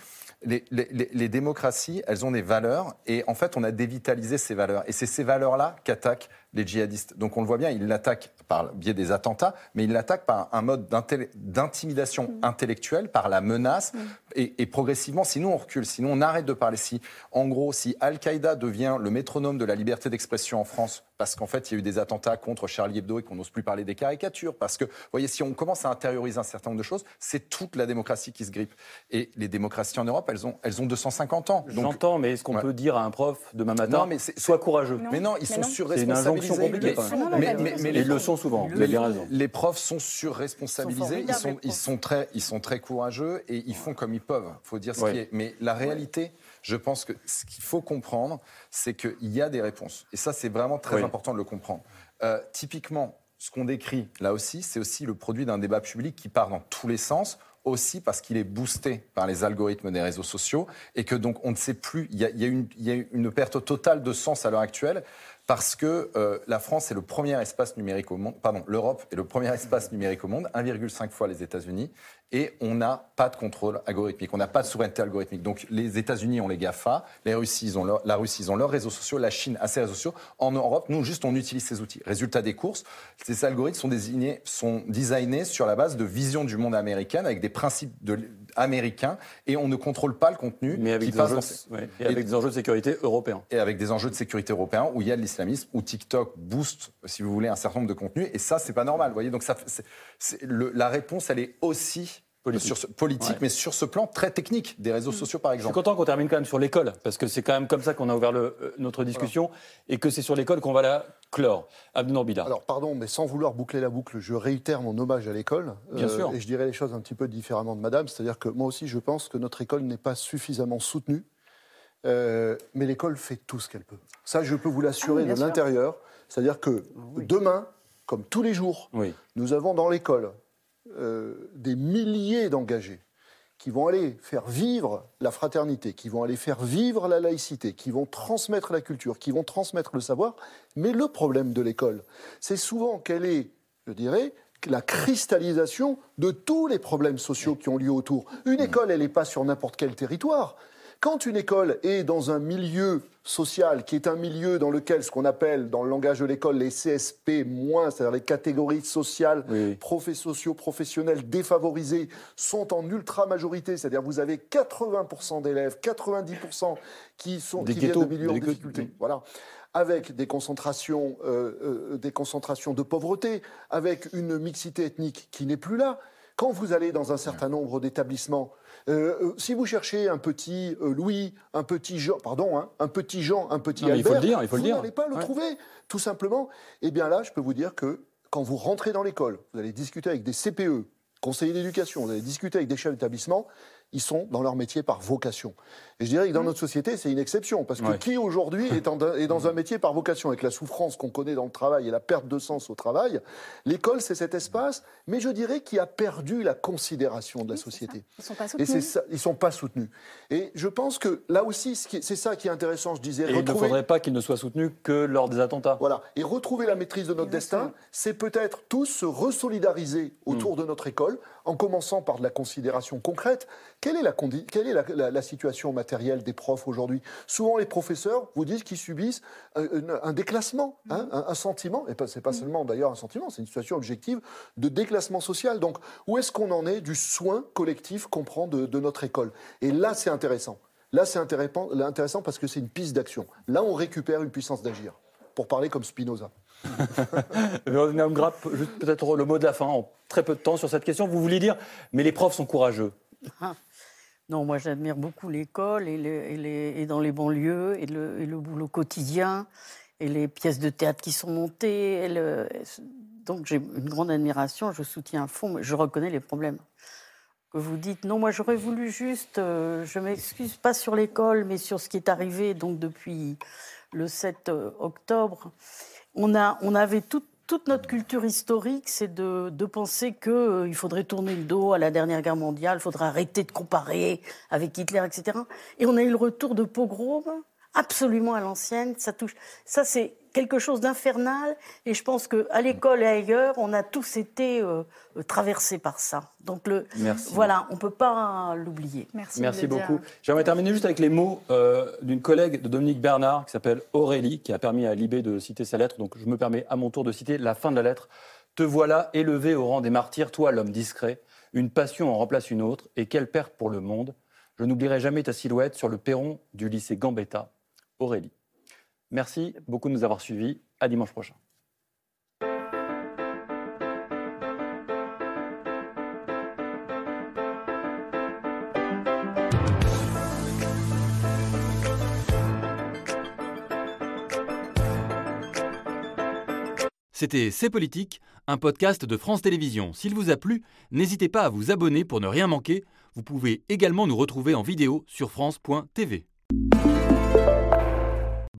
les, les, démocraties, elles ont des valeurs, et en fait, on a dévitalisé ces valeurs. Et c'est ces valeurs-là qu'attaquent les djihadistes. Donc on le voit bien, ils l'attaquent par le biais des attentats, mais ils l'attaquent par un mode d'intimidation mm. intellectuelle, par la menace, mm. et, progressivement, sinon on recule, sinon on arrête de parler. Si, en gros, si Al-Qaïda devient le métronome de la liberté d'expression en France, parce qu'en fait, il y a eu des attentats contre Charlie Hebdo et qu'on n'ose plus parler des caricatures, parce que, vous voyez, si on commence à intérioriser un certain nombre de choses, c'est toute la démocratie qui se grippe. Et les démocraties en Europe, elles ont, elles ont 250 ans. J'entends, mais est-ce qu'on peut dire à un prof demain matin, non, mais sois courageux Mais non, ils sont surresponsabilisés. Mais, mais, mais, ils le sont souvent. Les, les profs sont surresponsabilisés. Ils sont, ils sont très, ils sont très courageux et ils font comme ils peuvent. Faut dire ce qui est. Mais la réalité, je pense que ce qu'il faut comprendre, c'est qu'il y a des réponses. Et ça, c'est vraiment très important de le comprendre. Euh, typiquement, ce qu'on décrit là aussi, c'est aussi le produit d'un débat public qui part dans tous les sens aussi parce qu'il est boosté par les algorithmes des réseaux sociaux et que donc on ne sait plus, il y a, une, il y a une, perte totale de sens à l'heure actuelle parce que euh, la France est le premier espace numérique au monde, pardon, l'Europe est le premier espace numérique au monde, 1,5 fois les États-Unis, et on n'a pas de contrôle algorithmique, on n'a pas de souveraineté algorithmique. Donc les États-Unis ont les GAFA, les Russes, ils ont la Russie, ils ont leurs réseaux sociaux, la Chine a ses réseaux sociaux. En Europe, nous, juste, on utilise ces outils. Résultat des courses, ces algorithmes sont, désignés, sont designés sur la base de vision du monde américaine, avec des principes de, américains, et on ne contrôle pas le contenu Mais avec, des, enjeux, et avec des enjeux de sécurité européens. Et avec des enjeux de sécurité européens, où il y a de l'islamisme, où TikTok booste, si vous voulez, un certain nombre de contenus, et ça, c'est pas normal. Vous voyez, donc ça, la réponse, elle est aussi politique, mais sur ce plan très technique des réseaux mm. sociaux, par exemple. Je suis content qu'on termine quand même sur l'école, parce que c'est quand même comme ça qu'on a ouvert le, euh, notre discussion, et que c'est sur l'école qu'on va la clore. Abdou Alors, pardon, mais sans vouloir boucler la boucle, je réitère mon hommage à l'école. Bien sûr. Et je dirais les choses un petit peu différemment de madame, c'est-à-dire que moi aussi, je pense que notre école n'est pas suffisamment soutenue. mais l'école fait tout ce qu'elle peut. Ça, je peux vous l'assurer ah de l'intérieur. C'est-à-dire que demain, comme tous les jours, nous avons dans l'école euh, des milliers d'engagés qui vont aller faire vivre la fraternité, qui vont aller faire vivre la laïcité, qui vont transmettre la culture, qui vont transmettre le savoir. Mais le problème de l'école, c'est souvent qu'elle est, je dirais, la cristallisation de tous les problèmes sociaux qui ont lieu autour. Une école, elle n'est pas sur n'importe quel territoire. Quand une école est dans un milieu social, qui est un milieu dans lequel ce qu'on appelle dans le langage de l'école les CSP-, c'est-à-dire les catégories sociales, socio professionnelles défavorisées, sont en ultra majorité, c'est-à-dire vous avez 80% d'élèves, 90% qui, sont, qui viennent de milieux en difficulté. Voilà avec des concentrations, euh, euh, des concentrations de pauvreté, avec une mixité ethnique qui n'est plus là. Quand vous allez dans un certain nombre d'établissements, euh, euh, si vous cherchez un petit euh, Louis, un petit Jean, pardon, hein, un petit Jean, un petit Albert, il faut le dire, il faut vous n'allez pas le trouver, tout simplement. Eh bien là, je peux vous dire que quand vous rentrez dans l'école, vous allez discuter avec des CPE, conseillers d'éducation, vous allez discuter avec des chefs d'établissement, ils sont dans leur métier par vocation. Et je dirais que dans notre société, c'est une exception, parce que qui aujourd'hui est, dans un métier par vocation, avec la souffrance qu'on connaît dans le travail et la perte de sens au travail, l'école, c'est cet espace, mais je dirais qui a perdu la considération de la société. Ils ne sont pas soutenus. Et ils ne sont pas soutenus. Et je pense que là aussi, c'est ça qui est intéressant, je disais. Et il ne faudrait pas qu'ils ne soient soutenus que lors des attentats. Voilà. Et retrouver la maîtrise de notre destin, c'est peut-être tous se resolidariser autour hmm. de notre école, en commençant par de la considération concrète. Quelle est la, quelle est la, situation matérielle des profs aujourd'hui? Souvent, les professeurs vous disent qu'ils subissent un, déclassement, hein, un, sentiment, et ce n'est pas seulement d'ailleurs un sentiment, c'est une situation objective de déclassement social. Donc, où est-ce qu'on en est du soin collectif qu'on prend de, de notre école? Et là, c'est intéressant. Là, c'est intéressant parce que c'est une piste d'action. Là, on récupère une puissance d'agir, pour parler comme Spinoza. <laughs> peut-être le mot de la fin, en très peu de temps sur cette question. Vous vouliez dire, mais les profs sont courageux. Ah. Non, moi j'admire beaucoup l'école et, dans les banlieues et le, boulot quotidien et les pièces de théâtre qui sont montées. donc j'ai une grande admiration, je soutiens à fond, mais je reconnais les problèmes. Que vous dites, non, moi j'aurais voulu juste, euh, je m'excuse pas sur l'école, mais sur ce qui est arrivé donc depuis le 7 euh, octobre on, a, on avait toute notre culture historique, c'est de, penser qu'il euh, faudrait tourner le dos à la dernière guerre mondiale, il faudrait arrêter de comparer avec Hitler, etc. Et on a eu le retour de pogrom absolument à l'ancienne. Ça touche. Ça, c'est quelque chose d'infernal. Et je pense qu'à l'école et ailleurs, on a tous été euh, traversés par ça. Donc, le, voilà, on ne peut pas l'oublier. Merci, Merci beaucoup. J'aimerais terminer juste avec les mots euh, d'une collègue de Dominique Bernard qui s'appelle Aurélie, qui a permis à Libé de citer sa lettre. Donc, je me permets à mon tour de citer la fin de la lettre. Te voilà élevé au rang des martyrs, toi, l'homme discret. Une passion en remplace une autre. Et quelle perte pour le monde. Je n'oublierai jamais ta silhouette sur le perron du lycée Gambetta Aurélie. Merci beaucoup de nous avoir suivis. À dimanche prochain. C'était C'est Politique, un podcast de France Télévisions. S'il vous a plu, n'hésitez pas à vous abonner pour ne rien manquer. Vous pouvez également nous retrouver en vidéo sur France.tv.